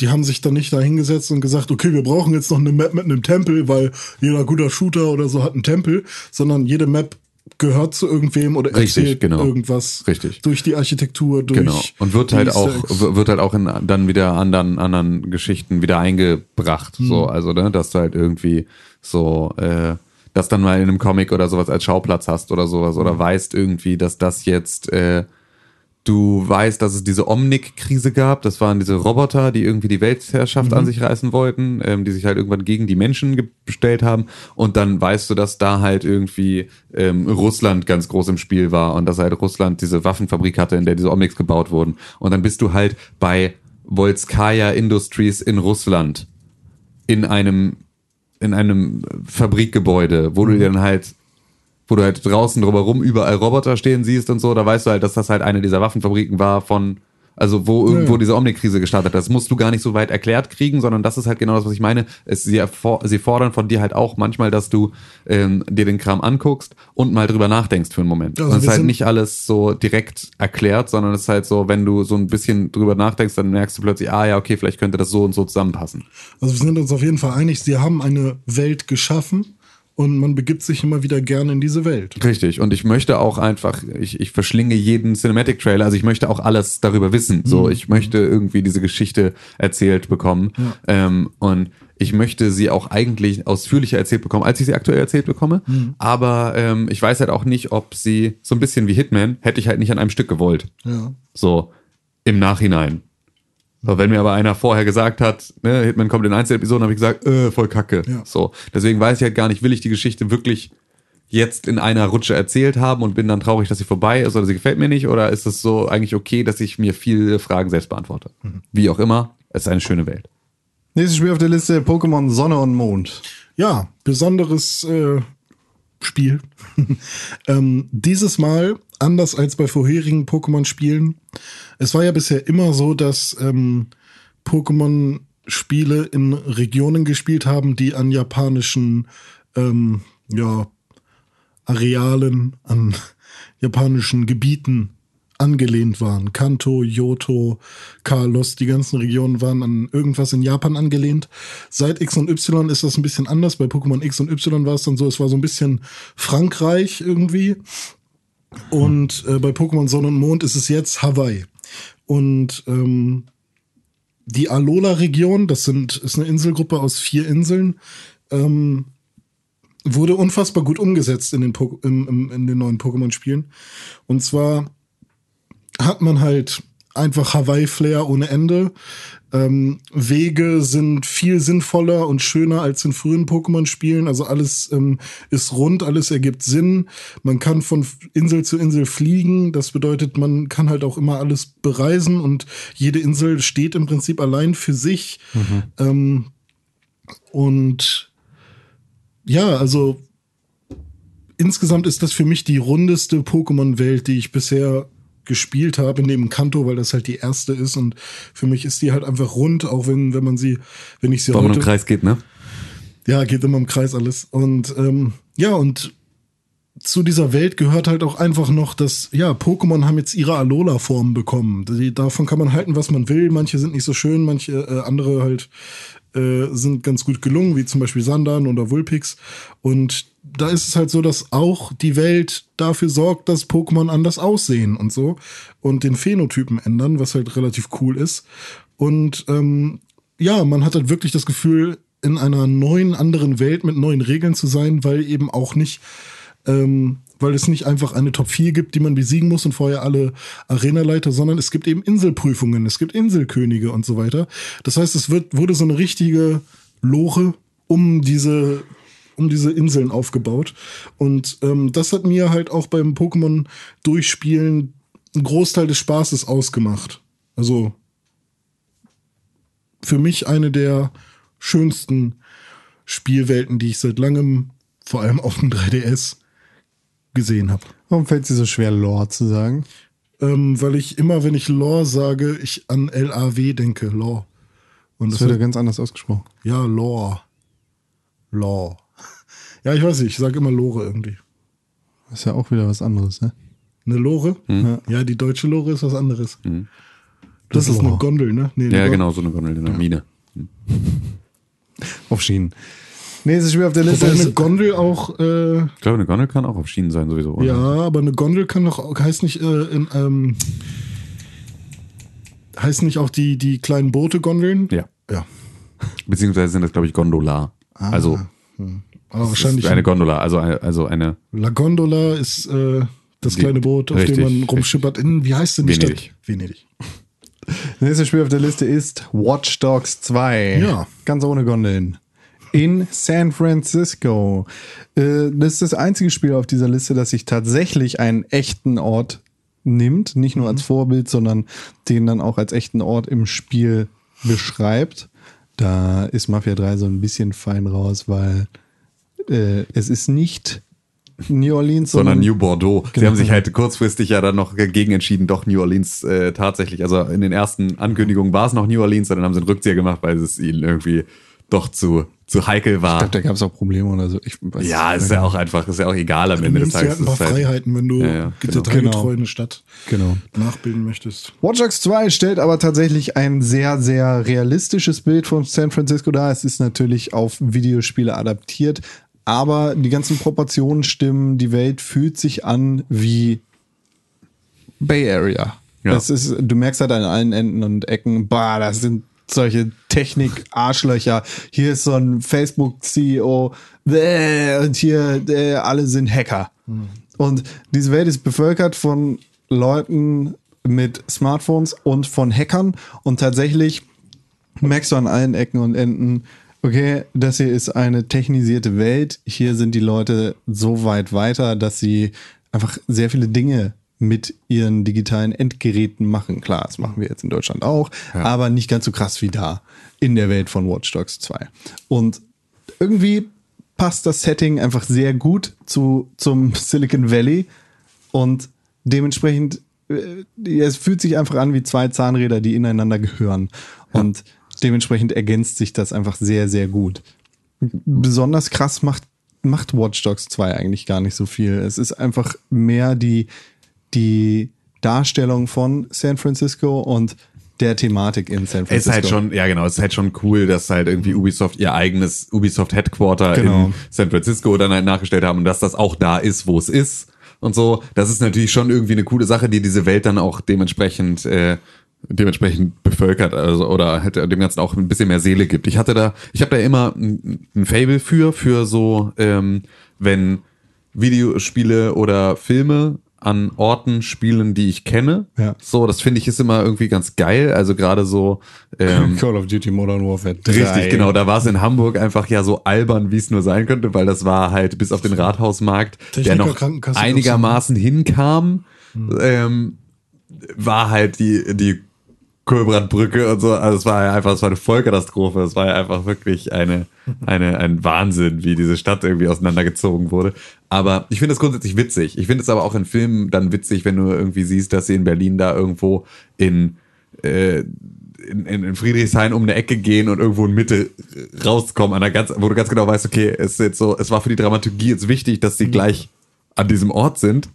die haben sich dann nicht da hingesetzt und gesagt, okay, wir brauchen jetzt noch eine Map mit einem Tempel, weil jeder guter Shooter oder so hat einen Tempel, sondern jede Map gehört zu irgendwem oder Richtig, erzählt genau. irgendwas Richtig. durch die Architektur, durch Genau. Und wird halt auch, wird halt auch in dann wieder anderen, anderen Geschichten wieder eingebracht. So, also, ne, dass du halt irgendwie so, äh, das dann mal in einem Comic oder sowas als Schauplatz hast oder sowas oder weißt irgendwie, dass das jetzt, äh, du weißt, dass es diese Omnic-Krise gab. Das waren diese Roboter, die irgendwie die Weltherrschaft an sich reißen wollten, ähm, die sich halt irgendwann gegen die Menschen ge- gestellt haben. Und dann weißt du, dass da halt irgendwie ähm, Russland ganz groß im Spiel war und dass halt Russland diese Waffenfabrik hatte, in der diese Omnics gebaut wurden. Und dann bist du halt bei Volskaya Industries in Russland in einem in einem Fabrikgebäude, wo du dir dann halt wo du halt draußen drumherum überall Roboter stehen siehst und so, da weißt du halt, dass das halt eine dieser Waffenfabriken war von, also wo irgendwo diese Omni-Krise gestartet hat. Das musst du gar nicht so weit erklärt kriegen, sondern das ist halt genau das, was ich meine. Es, sie, sie fordern von dir halt auch manchmal, dass du ähm, dir den Kram anguckst und mal drüber nachdenkst für einen Moment. Also und es ist halt nicht alles so direkt erklärt, sondern es ist halt so, wenn du so ein bisschen drüber nachdenkst, dann merkst du plötzlich, ah ja, okay, vielleicht könnte das so und so zusammenpassen. Also wir sind uns auf jeden Fall einig, sie haben eine Welt geschaffen und man begibt sich immer wieder gerne in diese Welt. Richtig. Und ich möchte auch einfach, ich, ich verschlinge jeden Cinematic-Trailer, also ich möchte auch alles darüber wissen. So, ich möchte irgendwie diese Geschichte erzählt bekommen. Ähm, und ich möchte sie auch eigentlich ausführlicher erzählt bekommen, als ich sie aktuell erzählt bekomme. Aber ähm, ich weiß halt auch nicht, ob sie, so ein bisschen wie Hitman, hätte ich halt nicht an einem Stück gewollt. Ja. So, im Nachhinein. So, wenn mir aber einer vorher gesagt hat, ne, Hitman kommt in Einzelepisoden, habe ich gesagt, äh, voll kacke. Ja. So, deswegen weiß ich halt gar nicht, will ich die Geschichte wirklich jetzt in einer Rutsche erzählt haben und bin dann traurig, dass sie vorbei ist oder sie gefällt mir nicht oder ist es so eigentlich okay, dass ich mir viele Fragen selbst beantworte? Wie auch immer, es ist eine schöne Welt. Nächstes Spiel auf der Liste: Pokémon Sonne und Mond. Ja, besonderes äh, Spiel. ähm, dieses Mal, anders als bei vorherigen Pokémon-Spielen, es war ja bisher immer so, dass ähm, Pokémon-Spiele in Regionen gespielt haben, die an japanischen ähm, ja, Arealen, an japanischen Gebieten angelehnt waren. Kanto, Yoto, Kalos, die ganzen Regionen waren an irgendwas in Japan angelehnt. Seit X und Y ist das ein bisschen anders. Bei Pokémon X und Y war es dann so, es war so ein bisschen Frankreich irgendwie. Und äh, bei Pokémon Sonne und Mond ist es jetzt Hawaii. Und ähm, die Alola-Region, das sind, ist eine Inselgruppe aus vier Inseln, ähm, wurde unfassbar gut umgesetzt in den, Po- im, im, in den neuen Pokémon-Spielen. Und zwar hat man halt einfach Hawaii-Flair ohne Ende. Ähm, Wege sind viel sinnvoller und schöner als in frühen Pokémon-Spielen. Also alles ähm, ist rund, alles ergibt Sinn. Man kann von Insel zu Insel fliegen. Das bedeutet, man kann halt auch immer alles bereisen und jede Insel steht im Prinzip allein für sich. Ähm, und ja, also insgesamt ist das für mich die rundeste Pokémon-Welt, die ich bisher gespielt habe, neben Kanto, weil das halt die erste ist und für mich ist die halt einfach rund, auch wenn, wenn man sie, wenn ich sie Weil man im Kreis geht, ne? ja, geht immer im Kreis alles und ähm, ja, und zu dieser Welt gehört halt auch einfach noch, dass, ja, Pokémon haben jetzt ihre Alola-Form bekommen. Die, davon kann man halten, was man will. Manche sind nicht so schön, manche äh, andere halt äh, sind ganz gut gelungen, wie zum Beispiel Sandan oder Vulpix. Und da ist es halt so, dass auch die Welt dafür sorgt, dass Pokémon anders aussehen und so und den Phänotypen ändern, was halt relativ cool ist. Und ähm, ja, man hat halt wirklich das Gefühl, in einer neuen, anderen Welt mit neuen Regeln zu sein, weil eben auch nicht ähm, weil es nicht einfach eine Top 4 gibt, die man besiegen muss und vorher alle Arenaleiter, sondern es gibt eben Inselprüfungen, es gibt Inselkönige und so weiter. Das heißt, es wird, wurde so eine richtige Lore um diese, um diese Inseln aufgebaut. Und ähm, das hat mir halt auch beim Pokémon-Durchspielen einen Großteil des Spaßes ausgemacht. Also für mich eine der schönsten Spielwelten, die ich seit langem, vor allem auf dem 3DS, gesehen habe. Warum fällt es dir so schwer, Lore zu sagen? Ähm, weil ich immer, wenn ich Lore sage, ich an LAW denke, Lore. Und Das das wird ja ganz anders ausgesprochen. ja, Lore. Lore. Ja, ich weiß nicht, ich sage immer Lore irgendwie. Das ist ja auch wieder was anderes, ne? Eine Lore? Hm. Ja, die deutsche Lore ist was anderes. Das ist eine. Gondel, ne? Nee, Ja, genau, so eine Gondel in der Mine. Auf Schienen. Nächstes Spiel auf der Liste Wobei eine ist. Gondel auch, äh, Ich glaube, eine Gondel kann auch auf Schienen sein, sowieso. oder? ja, aber eine Gondel kann doch, heißt nicht, äh, in, ähm, heißt nicht auch die, die kleinen Boote Gondeln? Ja. Ja. Beziehungsweise sind das, glaube ich, Gondola. also Aber es wahrscheinlich ist eine Gondola, also eine, also eine La Gondola ist äh, das Die- kleine Boot, auf richtig, dem man rumschippert. In, wie heißt denn die Venedig. Stadt? Venedig. Nächstes Spiel auf der Liste ist Watch Dogs 2. Ja. Ganz ohne Gondeln. In San Francisco. Äh, Das ist das einzige Spiel auf dieser Liste, das sich tatsächlich einen echten Ort nimmt. Nicht nur als Vorbild, sondern den dann auch als echten Ort im Spiel beschreibt. Da ist Mafia 3 so ein bisschen fein raus, weil äh, es ist nicht New Orleans, sondern New Bordeaux. Sie Genau. haben sich halt kurzfristig ja dann noch dagegen entschieden, doch New Orleans äh, tatsächlich. Also in den ersten Ankündigungen war es noch New Orleans, dann haben sie einen Rückzieher gemacht, weil es ihnen irgendwie doch zu, zu heikel war. Ich glaube, da gab es auch Probleme oder so. Ich weiß ja, es ist ja auch einfach, ist ja auch egal am Du Ende des Tages. halt ein paar Freiheiten, wenn du Ja, ja, genau. detailgetreu eine Stadt Genau. nachbilden möchtest. Watch Dogs 2 stellt aber tatsächlich ein sehr, sehr realistisches Bild von San Francisco dar. Es ist natürlich auf Videospiele adaptiert, aber die ganzen Proportionen stimmen. Die Welt fühlt sich an wie Bay Area. Ja. Das ist, du merkst halt an allen Enden und Ecken, bah, das sind solche Technik-Arschlöcher. Hier ist so ein Facebook-CEO und hier äh, alle sind Hacker. Und diese Welt ist bevölkert von Leuten mit Smartphones und von Hackern und tatsächlich merkst du an allen Ecken und Enden, okay, das hier ist eine technisierte Welt. Hier sind die Leute so weit weiter, dass sie einfach sehr viele Dinge mit ihren digitalen Endgeräten machen. Klar, das machen wir jetzt in Deutschland auch, aber nicht ganz so krass wie da in der Welt von Watch Dogs 2. Und irgendwie passt das Setting einfach sehr gut zu, zum Silicon Valley und dementsprechend, äh, es fühlt sich einfach an wie zwei Zahnräder, die ineinander gehören. Und dementsprechend ergänzt sich das einfach sehr, sehr gut. Besonders krass macht, macht Watch Dogs 2 eigentlich gar nicht so viel. Es ist einfach mehr die, die Darstellung von San Francisco und der Thematik in San Es Francisco. ist halt schon, ja genau, es ist halt schon cool, dass halt irgendwie Ubisoft ihr eigenes Ubisoft Headquarter Genau. in San Francisco dann halt nachgestellt haben und dass das auch da ist, wo es ist und so. Das ist natürlich schon irgendwie eine coole Sache, die diese Welt dann auch dementsprechend äh, dementsprechend bevölkert also oder hätte dem Ganzen auch ein bisschen mehr Seele gibt. Ich hatte da, ich habe da immer ein, ein Fable für für so, ähm, wenn Videospiele oder Filme an Orten spielen, die ich kenne. Ja. So, das finde ich ist immer irgendwie ganz geil. Also gerade so ähm, Call of Duty Modern Warfare 3. Richtig, genau. Da war es in Hamburg einfach ja so albern, wie es nur sein könnte, weil das war halt bis auf den Rathausmarkt, der noch einigermaßen hinkam, ähm, war halt die, die Kohlbrandbrücke und so. Also es war ja einfach, es war eine Vollkatastrophe. Es war ja einfach wirklich eine, eine, ein Wahnsinn, wie diese Stadt irgendwie auseinandergezogen wurde. Aber ich finde das grundsätzlich witzig. Ich finde es aber auch in Filmen dann witzig, wenn du irgendwie siehst, dass sie in Berlin da irgendwo in, äh, in, in, in Friedrichshain um eine Ecke gehen und irgendwo in Mitte rauskommen, an einer ganz, wo du ganz genau weißt, okay, es ist jetzt so, es war für die Dramaturgie jetzt wichtig, dass sie gleich an diesem Ort sind.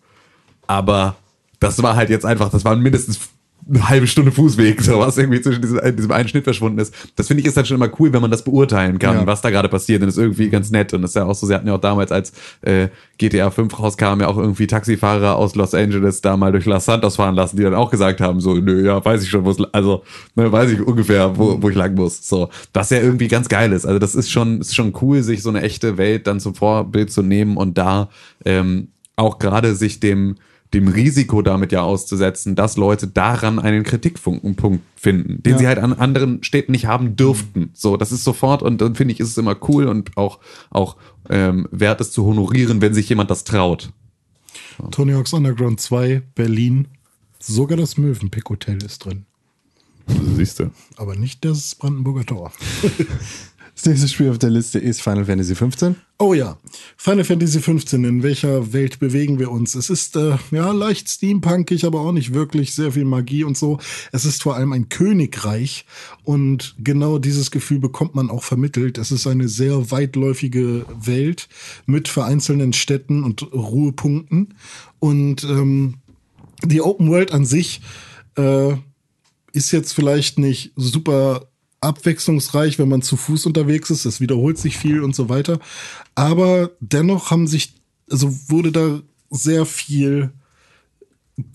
Aber das war halt jetzt einfach, das waren mindestens eine halbe Stunde Fußweg, so was irgendwie zwischen diesem, in diesem einen Schnitt verschwunden ist. Das finde ich ist halt schon immer cool, wenn man das beurteilen kann, Ja. was da gerade passiert. Und das ist irgendwie ganz nett. Und das ist ja auch so, sie hatten ja auch damals, als äh, GTA 5 rauskam, ja auch irgendwie Taxifahrer aus Los Angeles da mal durch Los Santos fahren lassen, die dann auch gesagt haben, so, nö, ja, weiß ich schon, wo es, also, ne, weiß ich ungefähr, wo, wo ich lang muss. So, was ja irgendwie ganz geil ist. Also das ist schon, ist schon cool, sich so eine echte Welt dann zum Vorbild zu nehmen und da ähm, auch gerade sich dem dem Risiko damit ja auszusetzen, dass Leute daran einen Kritikpunkt finden, den Ja. sie halt an anderen Städten nicht haben dürften. So, das ist sofort und dann finde ich, ist es immer cool und auch, auch ähm, wert es zu honorieren, wenn sich jemand das traut. Tony Hawk's Underground 2, Berlin. Sogar das Mövenpick Hotel ist drin. Siehst du. Aber nicht das Brandenburger Tor. Das nächste Spiel auf der Liste ist Final Fantasy 15. Oh ja, Final Fantasy 15, in welcher Welt bewegen wir uns? Es ist äh, ja leicht steampunkig, aber auch nicht wirklich sehr viel Magie und so. Es ist vor allem ein Königreich und genau dieses Gefühl bekommt man auch vermittelt. Es ist eine sehr weitläufige Welt mit vereinzelten Städten und Ruhepunkten und ähm, die Open World an sich äh, ist jetzt vielleicht nicht super abwechslungsreich, wenn man zu Fuß unterwegs ist. Es wiederholt sich viel und so weiter. Aber dennoch haben sich, also wurde da sehr viel,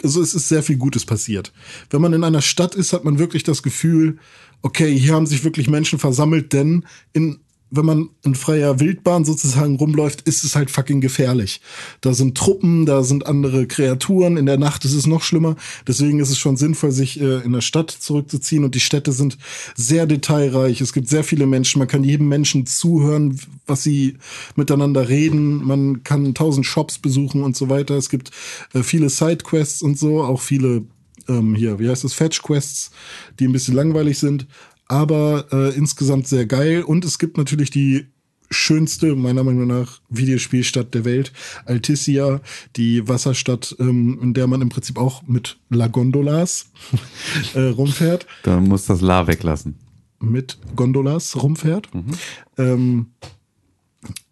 also es ist sehr viel Gutes passiert. Wenn man in einer Stadt ist, hat man wirklich das Gefühl, okay, hier haben sich wirklich Menschen versammelt, denn in wenn man in freier Wildbahn sozusagen rumläuft, ist es halt fucking gefährlich. Da sind Truppen, da sind andere Kreaturen, in der Nacht ist es noch schlimmer. Deswegen ist es schon sinnvoll, sich äh, in der Stadt zurückzuziehen und die Städte sind sehr detailreich. Es gibt sehr viele Menschen, man kann jedem Menschen zuhören, was sie miteinander reden. Man kann tausend Shops besuchen und so weiter. Es gibt äh, viele Sidequests und so, auch viele ähm, hier, wie heißt das, Fetch-Quests, die ein bisschen langweilig sind aber äh, insgesamt sehr geil. Und es gibt natürlich die schönste, meiner Meinung nach, Videospielstadt der Welt, Altissia, die Wasserstadt, ähm, in der man im Prinzip auch mit La Gondolas äh, rumfährt. Da muss das La weglassen. Mit Gondolas rumfährt. Mhm. Ähm,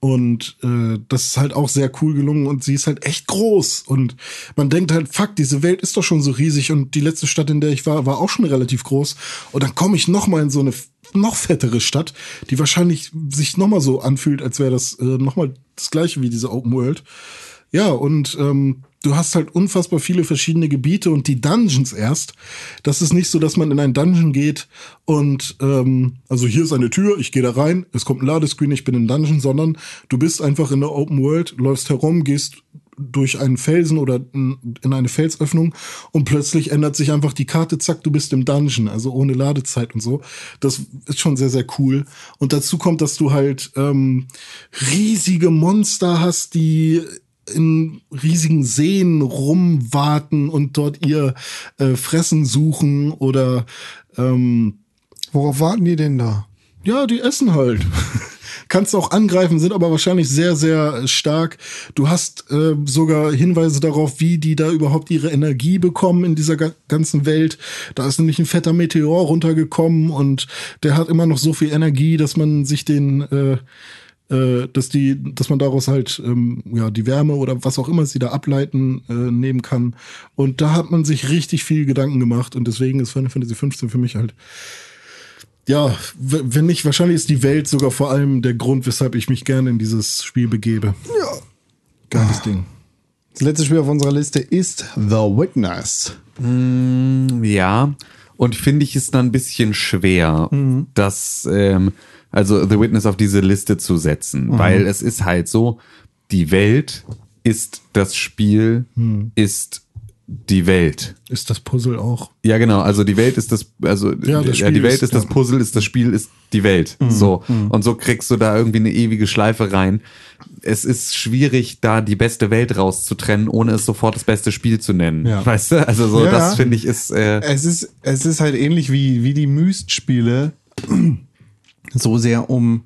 und äh, das ist halt auch sehr cool gelungen und sie ist halt echt groß. Und man denkt halt, fuck, diese Welt ist doch schon so riesig und die letzte Stadt, in der ich war, war auch schon relativ groß. Und dann komme ich noch mal in so eine noch fettere Stadt, die wahrscheinlich sich noch mal so anfühlt, als wäre das äh, noch mal das gleiche wie diese Open World. Ja, und ähm, du hast halt unfassbar viele verschiedene Gebiete und die Dungeons erst. Das ist nicht so, dass man in einen Dungeon geht und ähm, also hier ist eine Tür, ich gehe da rein, es kommt ein Ladescreen, ich bin im Dungeon, sondern du bist einfach in der Open World, läufst herum, gehst durch einen Felsen oder in eine Felsöffnung und plötzlich ändert sich einfach die Karte, zack, du bist im Dungeon, also ohne Ladezeit und so. Das ist schon sehr, sehr cool. Und dazu kommt, dass du halt ähm, riesige Monster hast, die in riesigen Seen rumwarten und dort ihr äh, Fressen suchen oder ähm, worauf warten die denn da? Ja, die essen halt. Kannst auch angreifen, sind aber wahrscheinlich sehr, sehr stark. Du hast äh, sogar Hinweise darauf, wie die da überhaupt ihre Energie bekommen in dieser ga ganzen Welt. Da ist nämlich ein fetter Meteor runtergekommen und der hat immer noch so viel Energie, dass man sich den äh, äh, dass die, dass man daraus halt ähm, ja die Wärme oder was auch immer sie da ableiten äh, nehmen kann. Und da hat man sich richtig viel Gedanken gemacht und deswegen ist Final Fantasy 15 für mich halt ja, wenn nicht, wahrscheinlich ist die Welt sogar vor allem der Grund, weshalb ich mich gerne in dieses Spiel begebe. Ja. Geiles Ding. Das letzte Spiel auf unserer Liste ist The Witness. Mm, ja, und finde ich es dann ein bisschen schwer, mhm. dass ähm, also The Witness auf diese Liste zu setzen, mhm. weil es ist halt so, die Welt ist das Spiel, mhm. ist die Welt. Ist das Puzzle auch? Ja, genau. Also die Welt ist das, also ja, das ja, die Welt ist, ist das ja. Puzzle, ist das Spiel, ist die Welt. Mhm. So. Mhm. Und so kriegst du da irgendwie eine ewige Schleife rein. Es ist schwierig, da die beste Welt rauszutrennen, ohne es sofort das beste Spiel zu nennen. Ja. Weißt du? Also so, das finde ich ist, äh Es ist, es ist halt ähnlich wie, wie die Myst-Spiele so sehr um,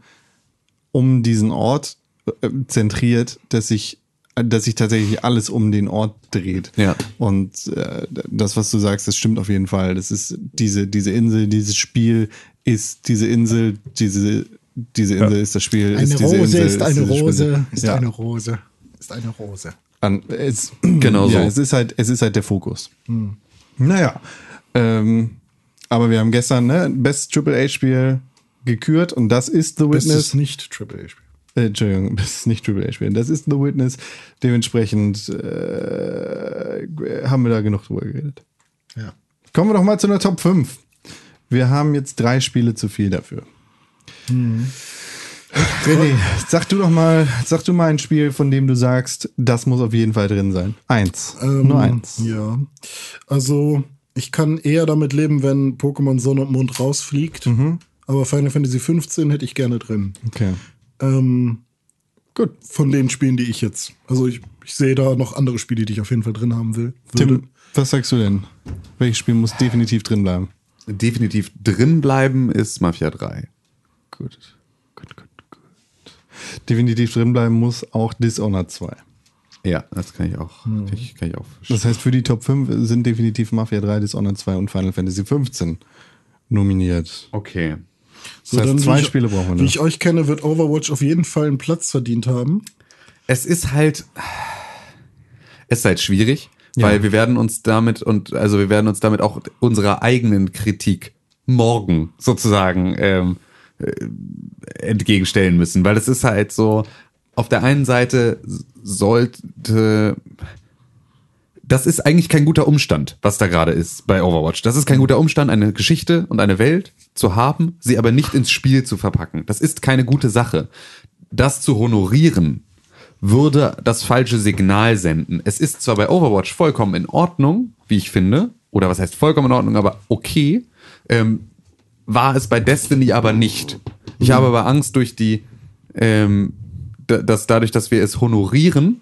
um diesen Ort äh, zentriert, dass sich dass sich tatsächlich alles um den Ort dreht. Ja. Und äh, das, was du sagst, das stimmt auf jeden Fall. Das ist diese, diese Insel, dieses Spiel ist diese Insel, diese, diese Insel ja. ist das Spiel. Eine ist Rose Insel, ist eine Rose, ist ja. eine Rose, ist eine Rose. An, es, genau ja, so. Es ist halt, es ist halt der Fokus. Hm. Naja. Ähm, aber wir haben gestern, ne, Best Triple A-Spiel gekürt und das ist The Witness. Das ist nicht Triple A-Spiel. Äh, Entschuldigung, das ist nicht Triple A-Spiel. Das ist The Witness. Dementsprechend äh, haben wir da genug drüber geredet. Ja. Kommen wir doch mal zu einer Top 5. Wir haben jetzt drei Spiele zu viel dafür. Hm. René, sag du doch mal, sag du mal ein Spiel, von dem du sagst, das muss auf jeden Fall drin sein. Eins. Ähm, Nur eins. Ja. Also, ich kann eher damit leben, wenn Pokémon Sonne und Mond rausfliegt. Mhm. Aber Final Fantasy 15 hätte ich gerne drin. Okay. Ähm, gut, von den Spielen, die ich jetzt. Also ich, ich sehe da noch andere Spiele, die ich auf jeden Fall drin haben will. Würde. Tim, was sagst du denn? Welches Spiel muss definitiv drin bleiben? Definitiv drin bleiben ist Mafia 3. Gut. gut, gut, gut. Definitiv drinbleiben muss auch Dishonored 2. Ja, das kann ich auch. Kann ich, kann ich auch Das heißt, für die Top 5 sind definitiv Mafia 3, Dishonored 2 und Final Fantasy 15 nominiert. Okay. Das heißt, dann, zwei wie ich, Spiele brauchen wir Wie noch. ich euch kenne, wird Overwatch auf jeden Fall einen Platz verdient haben. Es ist halt, es ist halt schwierig, Ja. weil wir werden uns damit und also wir werden uns damit auch unserer eigenen Kritik morgen sozusagen ähm, äh, entgegenstellen müssen, weil es ist halt so, auf der einen Seite sollte das ist eigentlich kein guter Umstand, was da gerade ist bei Overwatch. Das ist kein guter Umstand, eine Geschichte und eine Welt zu haben, sie aber nicht ins Spiel zu verpacken. Das ist keine gute Sache. Das zu honorieren, würde das falsche Signal senden. Es ist zwar bei Overwatch vollkommen in Ordnung, wie ich finde, oder was heißt vollkommen in Ordnung, aber okay, ähm, war es bei Destiny aber nicht. Ich habe aber Angst durch die, ähm, da- dass dadurch, dass wir es honorieren,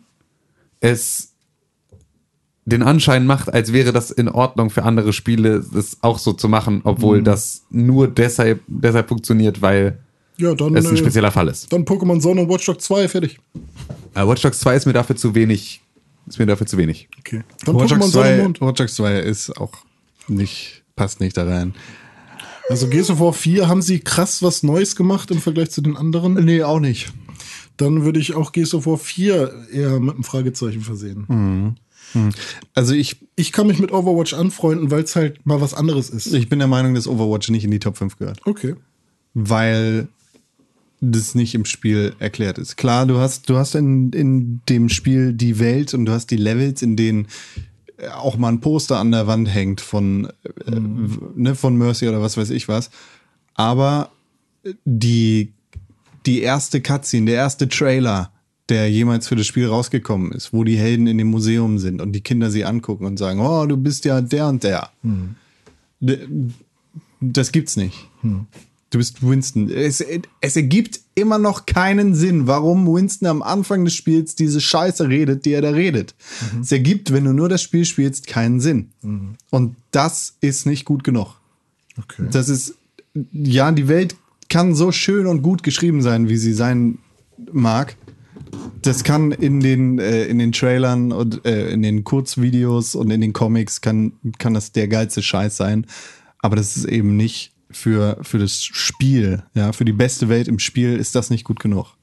es den Anschein macht, als wäre das in Ordnung für andere Spiele, das auch so zu machen, obwohl das nur deshalb, deshalb funktioniert, weil Ja, dann, es ein äh, spezieller Fall ist. dann Pokémon Sonne und Watch Dogs 2, fertig. Äh, Watch Dogs 2 ist mir dafür zu wenig, ist mir dafür zu wenig. Okay. Dann Watch Pokémon Dogs Sonne und 2, Mond. Watch Dogs 2 ist auch nicht, passt nicht da rein. Also Gears of War 4 haben sie krass was Neues gemacht im Vergleich zu den anderen. Nee, auch nicht. Dann würde ich auch Gears of War 4 eher mit einem Fragezeichen versehen. Also ich, Ich kann mich mit Overwatch anfreunden, weil es halt mal was anderes ist. ich bin der Meinung, dass Overwatch nicht in die Top 5 gehört. Okay. weil das nicht im Spiel erklärt ist. Klar, du hast, du hast in, in dem Spiel die Welt und du hast die Levels, in denen äh, auch mal ein Poster an der Wand hängt von, äh, w- ne, von Mercy oder was weiß ich was. Aber die, die erste Cutscene, der erste Trailer, der jemals für das Spiel rausgekommen ist, wo die Helden in dem Museum sind und die Kinder sie angucken und sagen, oh, du bist ja der und der. D- Das gibt's nicht. Du bist Winston. Es, es ergibt immer noch keinen Sinn, warum Winston am Anfang des Spiels diese Scheiße redet, die er da redet. Es ergibt, wenn du nur das Spiel spielst, keinen Sinn. Und das ist nicht gut genug. Okay. Das ist, ja, die Welt kann so schön und gut geschrieben sein, wie sie sein mag. Das kann in den, äh, in den Trailern und äh, in den Kurzvideos und in den Comics kann, kann das der geilste Scheiß sein. Aber das ist eben nicht für, für das Spiel, ja, für die beste Welt im Spiel ist das nicht gut genug.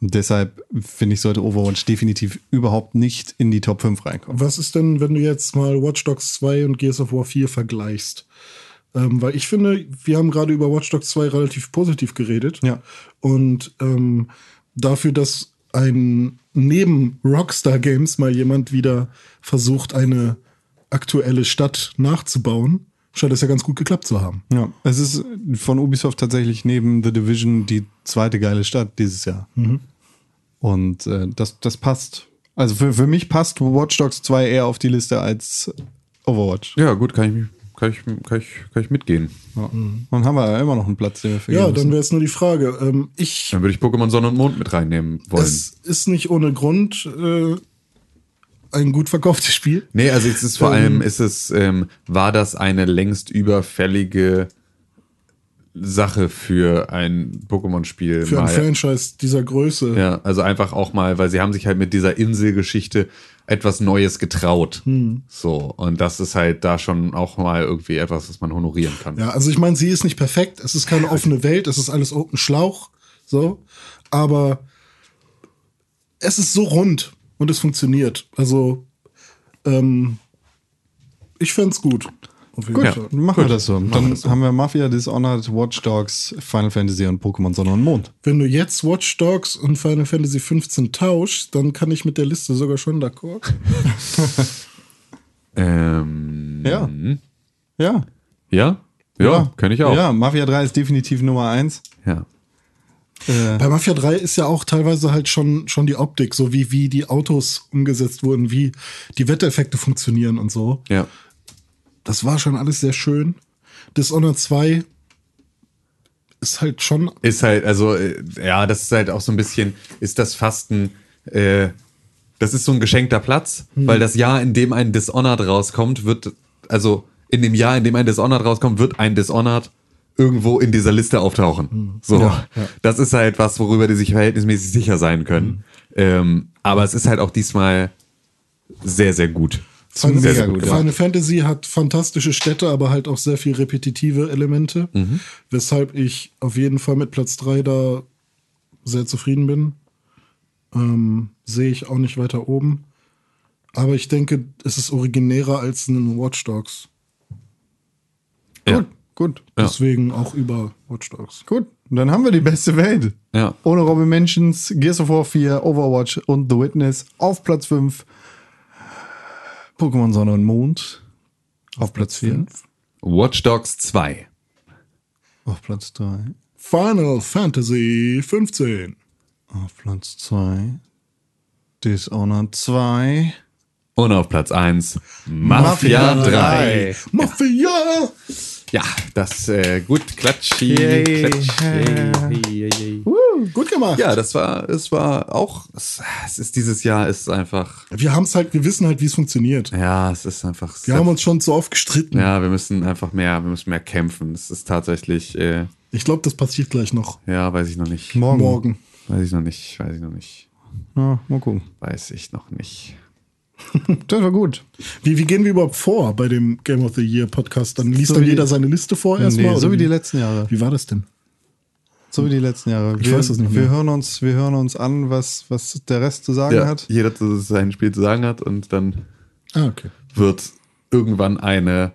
Und deshalb finde ich, sollte Overwatch definitiv überhaupt nicht in die Top 5 reinkommen. Was ist denn, wenn du jetzt mal Watch Dogs 2 und Gears of War 4 vergleichst? Ähm, weil ich finde, wir haben gerade über Watch Dogs 2 relativ positiv geredet. Ja. Und ähm, dafür, dass ein neben Rockstar Games mal jemand wieder versucht, eine aktuelle Stadt nachzubauen, scheint es ja ganz gut geklappt zu haben. Ja, es ist von Ubisoft tatsächlich neben The Division die zweite geile Stadt dieses Jahr. Und äh, das, das passt. Also für, für mich passt Watch Dogs 2 eher auf die Liste als Overwatch. Ja, gut, kann ich, mich- kann ich, kann ich, kann ich mitgehen. Ja. Dann haben wir ja immer noch einen Platz, den wir vergeben Ja, dann wäre es nur die Frage. Ähm, ich, Dann würde ich Pokémon Sonne und Mond mit reinnehmen wollen. es ist nicht ohne Grund äh, ein gut verkauftes Spiel. Nee, also es ist vor allem, ist es, ähm, war das eine längst überfällige Sache für ein Pokémon-Spiel? Für ein mal- Franchise dieser Größe. Ja, also einfach auch mal, weil sie haben sich halt mit dieser Inselgeschichte etwas Neues getraut. So, und das ist halt da schon auch mal irgendwie etwas, was man honorieren kann. Ja, also ich meine, sie ist nicht perfekt, es ist keine offene Welt, es ist alles Open Schlauch, so, aber es ist so rund und es funktioniert. Also, ähm, ich fänd's gut. Gut, Fall. machen wir das so. Dann haben wir Mafia, Dishonored, Watch Dogs, Final Fantasy und Pokémon Sonne und Mond. Wenn du jetzt Watch Dogs und Final Fantasy 15 tauschst, dann kann ich mit der Liste sogar schon d'accord. Ähm, Ja. Ja. Ja? Ja, kann ich auch. Ja, Mafia 3 ist definitiv Nummer 1. ja. Äh, Bei Mafia 3 ist ja auch teilweise halt schon, schon die Optik, so wie, wie die Autos umgesetzt wurden, wie die Wettereffekte funktionieren und so. Ja. Das war schon alles sehr schön. Dishonored 2 ist halt schon. Ist halt, also, äh, ja, das ist halt auch so ein bisschen, ist das fast ein, äh, das ist so ein geschenkter Platz, weil das Jahr, in dem ein Dishonored rauskommt, wird, also in dem Jahr, in dem ein Dishonored rauskommt, wird ein Dishonored irgendwo in dieser Liste auftauchen. So, das ist halt was, worüber die sich verhältnismäßig sicher sein können. Ähm, aber es ist halt auch diesmal sehr, sehr gut. Final, Sehr, sehr gut gemacht. Final Fantasy hat fantastische Städte, aber halt auch sehr viel repetitive Elemente, Mhm. weshalb ich auf jeden Fall mit Platz 3 da sehr zufrieden bin. Ähm, Sehe ich auch nicht weiter oben. Aber ich denke, es ist originärer als ein Watch Dogs. Ja. Gut. Ja. Deswegen auch über Watch Dogs. Gut. Und dann haben wir die beste Welt. Ja. Ohne Robin Mentions, Gears of War 4, Overwatch und The Witness. Auf Platz 5 Pokémon Sonne und Mond. Auf Platz 4. Watch Dogs 2. Auf Platz 3. Final Fantasy 15. Auf Platz 2. Dishonored 2. Und auf Platz 1 Mafia, Mafia 3. Mafia! Ja, das äh, gut, Klatschi, Yay. Klatsch, yay, yay, yay. Uh, gut gemacht. Ja, das war, es war auch, es, es ist dieses Jahr ist einfach, Wir haben es halt, wir wissen halt, wie es funktioniert. ja, es ist einfach, Wir haben uns schon zu oft gestritten. ja, wir müssen einfach mehr, wir müssen mehr kämpfen. Es ist tatsächlich, äh, Ich glaube, das passiert gleich noch. ja, weiß ich noch nicht. Morgen. Morgen. Weiß ich noch nicht, weiß ich noch nicht, Ja, mal gucken. weiß ich noch nicht. Das war gut. Wie, wie gehen wir überhaupt vor bei dem Game of the Year Podcast? Dann liest So dann jeder seine Liste vor erstmal? Nee, so wie die letzten Jahre. Wie war das denn? So wie die letzten Jahre. Ich wir, weiß es nicht wir mehr. hören uns, wir hören uns an, was, was der Rest zu sagen Ja, hat. jeder zu sein Spiel zu sagen hat und dann Ah, okay. wird irgendwann eine,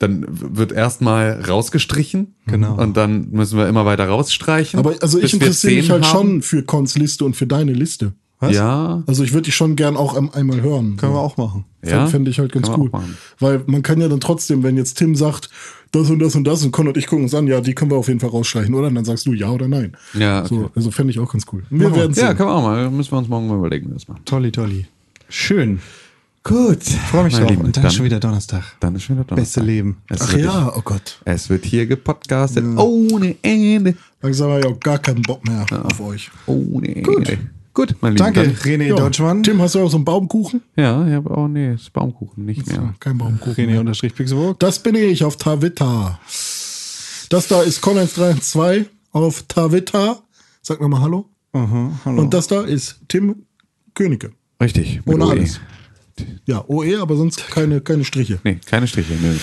dann wird erstmal rausgestrichen. Genau. Und dann müssen wir immer weiter rausstreichen. Aber also ich wir interessiere mich halt haben. schon für Cons Liste und für deine Liste. Was? Ja, Also ich würde dich schon gern auch am- einmal hören. Können wir auch machen. Ja, Fände ich halt ganz cool. Weil man kann ja dann trotzdem, wenn jetzt Tim sagt, das und das und das und Con und ich gucken uns an, ja, die können wir auf jeden Fall rausstreichen, oder? Und dann sagst du ja oder nein. Ja, okay. So, also fände ich auch ganz cool. Wir werden ja, können wir auch mal. Müssen wir uns morgen mal überlegen, wie wir das machen. Tolli, tolli. Schön. Gut. Freue mich drauf. Lieben, Und dann, ist schon wieder Donnerstag. Dann ist schon wieder Donnerstag. Beste Leben. Es Ach ja, oh Gott. Es wird hier gepodcastet ohne Ende. Langsam habe ich auch gar keinen Bock mehr auf euch. Ohne Ende. Gut, mein Lieber. Danke, René Ja. Deutschmann. Tim, hast du auch so einen Baumkuchen? ja, ich habe auch, nee, ist Baumkuchen, nicht mehr. Kein Baumkuchen. René unterstrich Pixelburg. Das bin ich auf Tavita. Das da ist Con 302 auf Tavita. Sag nochmal Hallo. Aha, hallo. Und das da ist Tim Königke. Richtig. Ohne OE. alles. Ja, OE, aber sonst keine, keine Striche. Nee, keine Striche. Nö.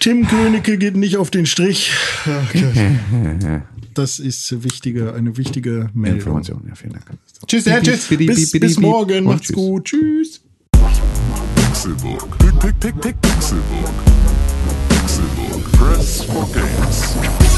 Tim Königke geht nicht auf den Strich. Das ist wichtige, eine wichtige Meldung. Information, ja, vielen Dank. Tschüss, ja, tschüss. Bis, bis morgen. Macht's tschüss. gut. Tschüss. Pixelbook. Pick, pick, pick, pick, Pixelbook. Pixelbook. Press for games.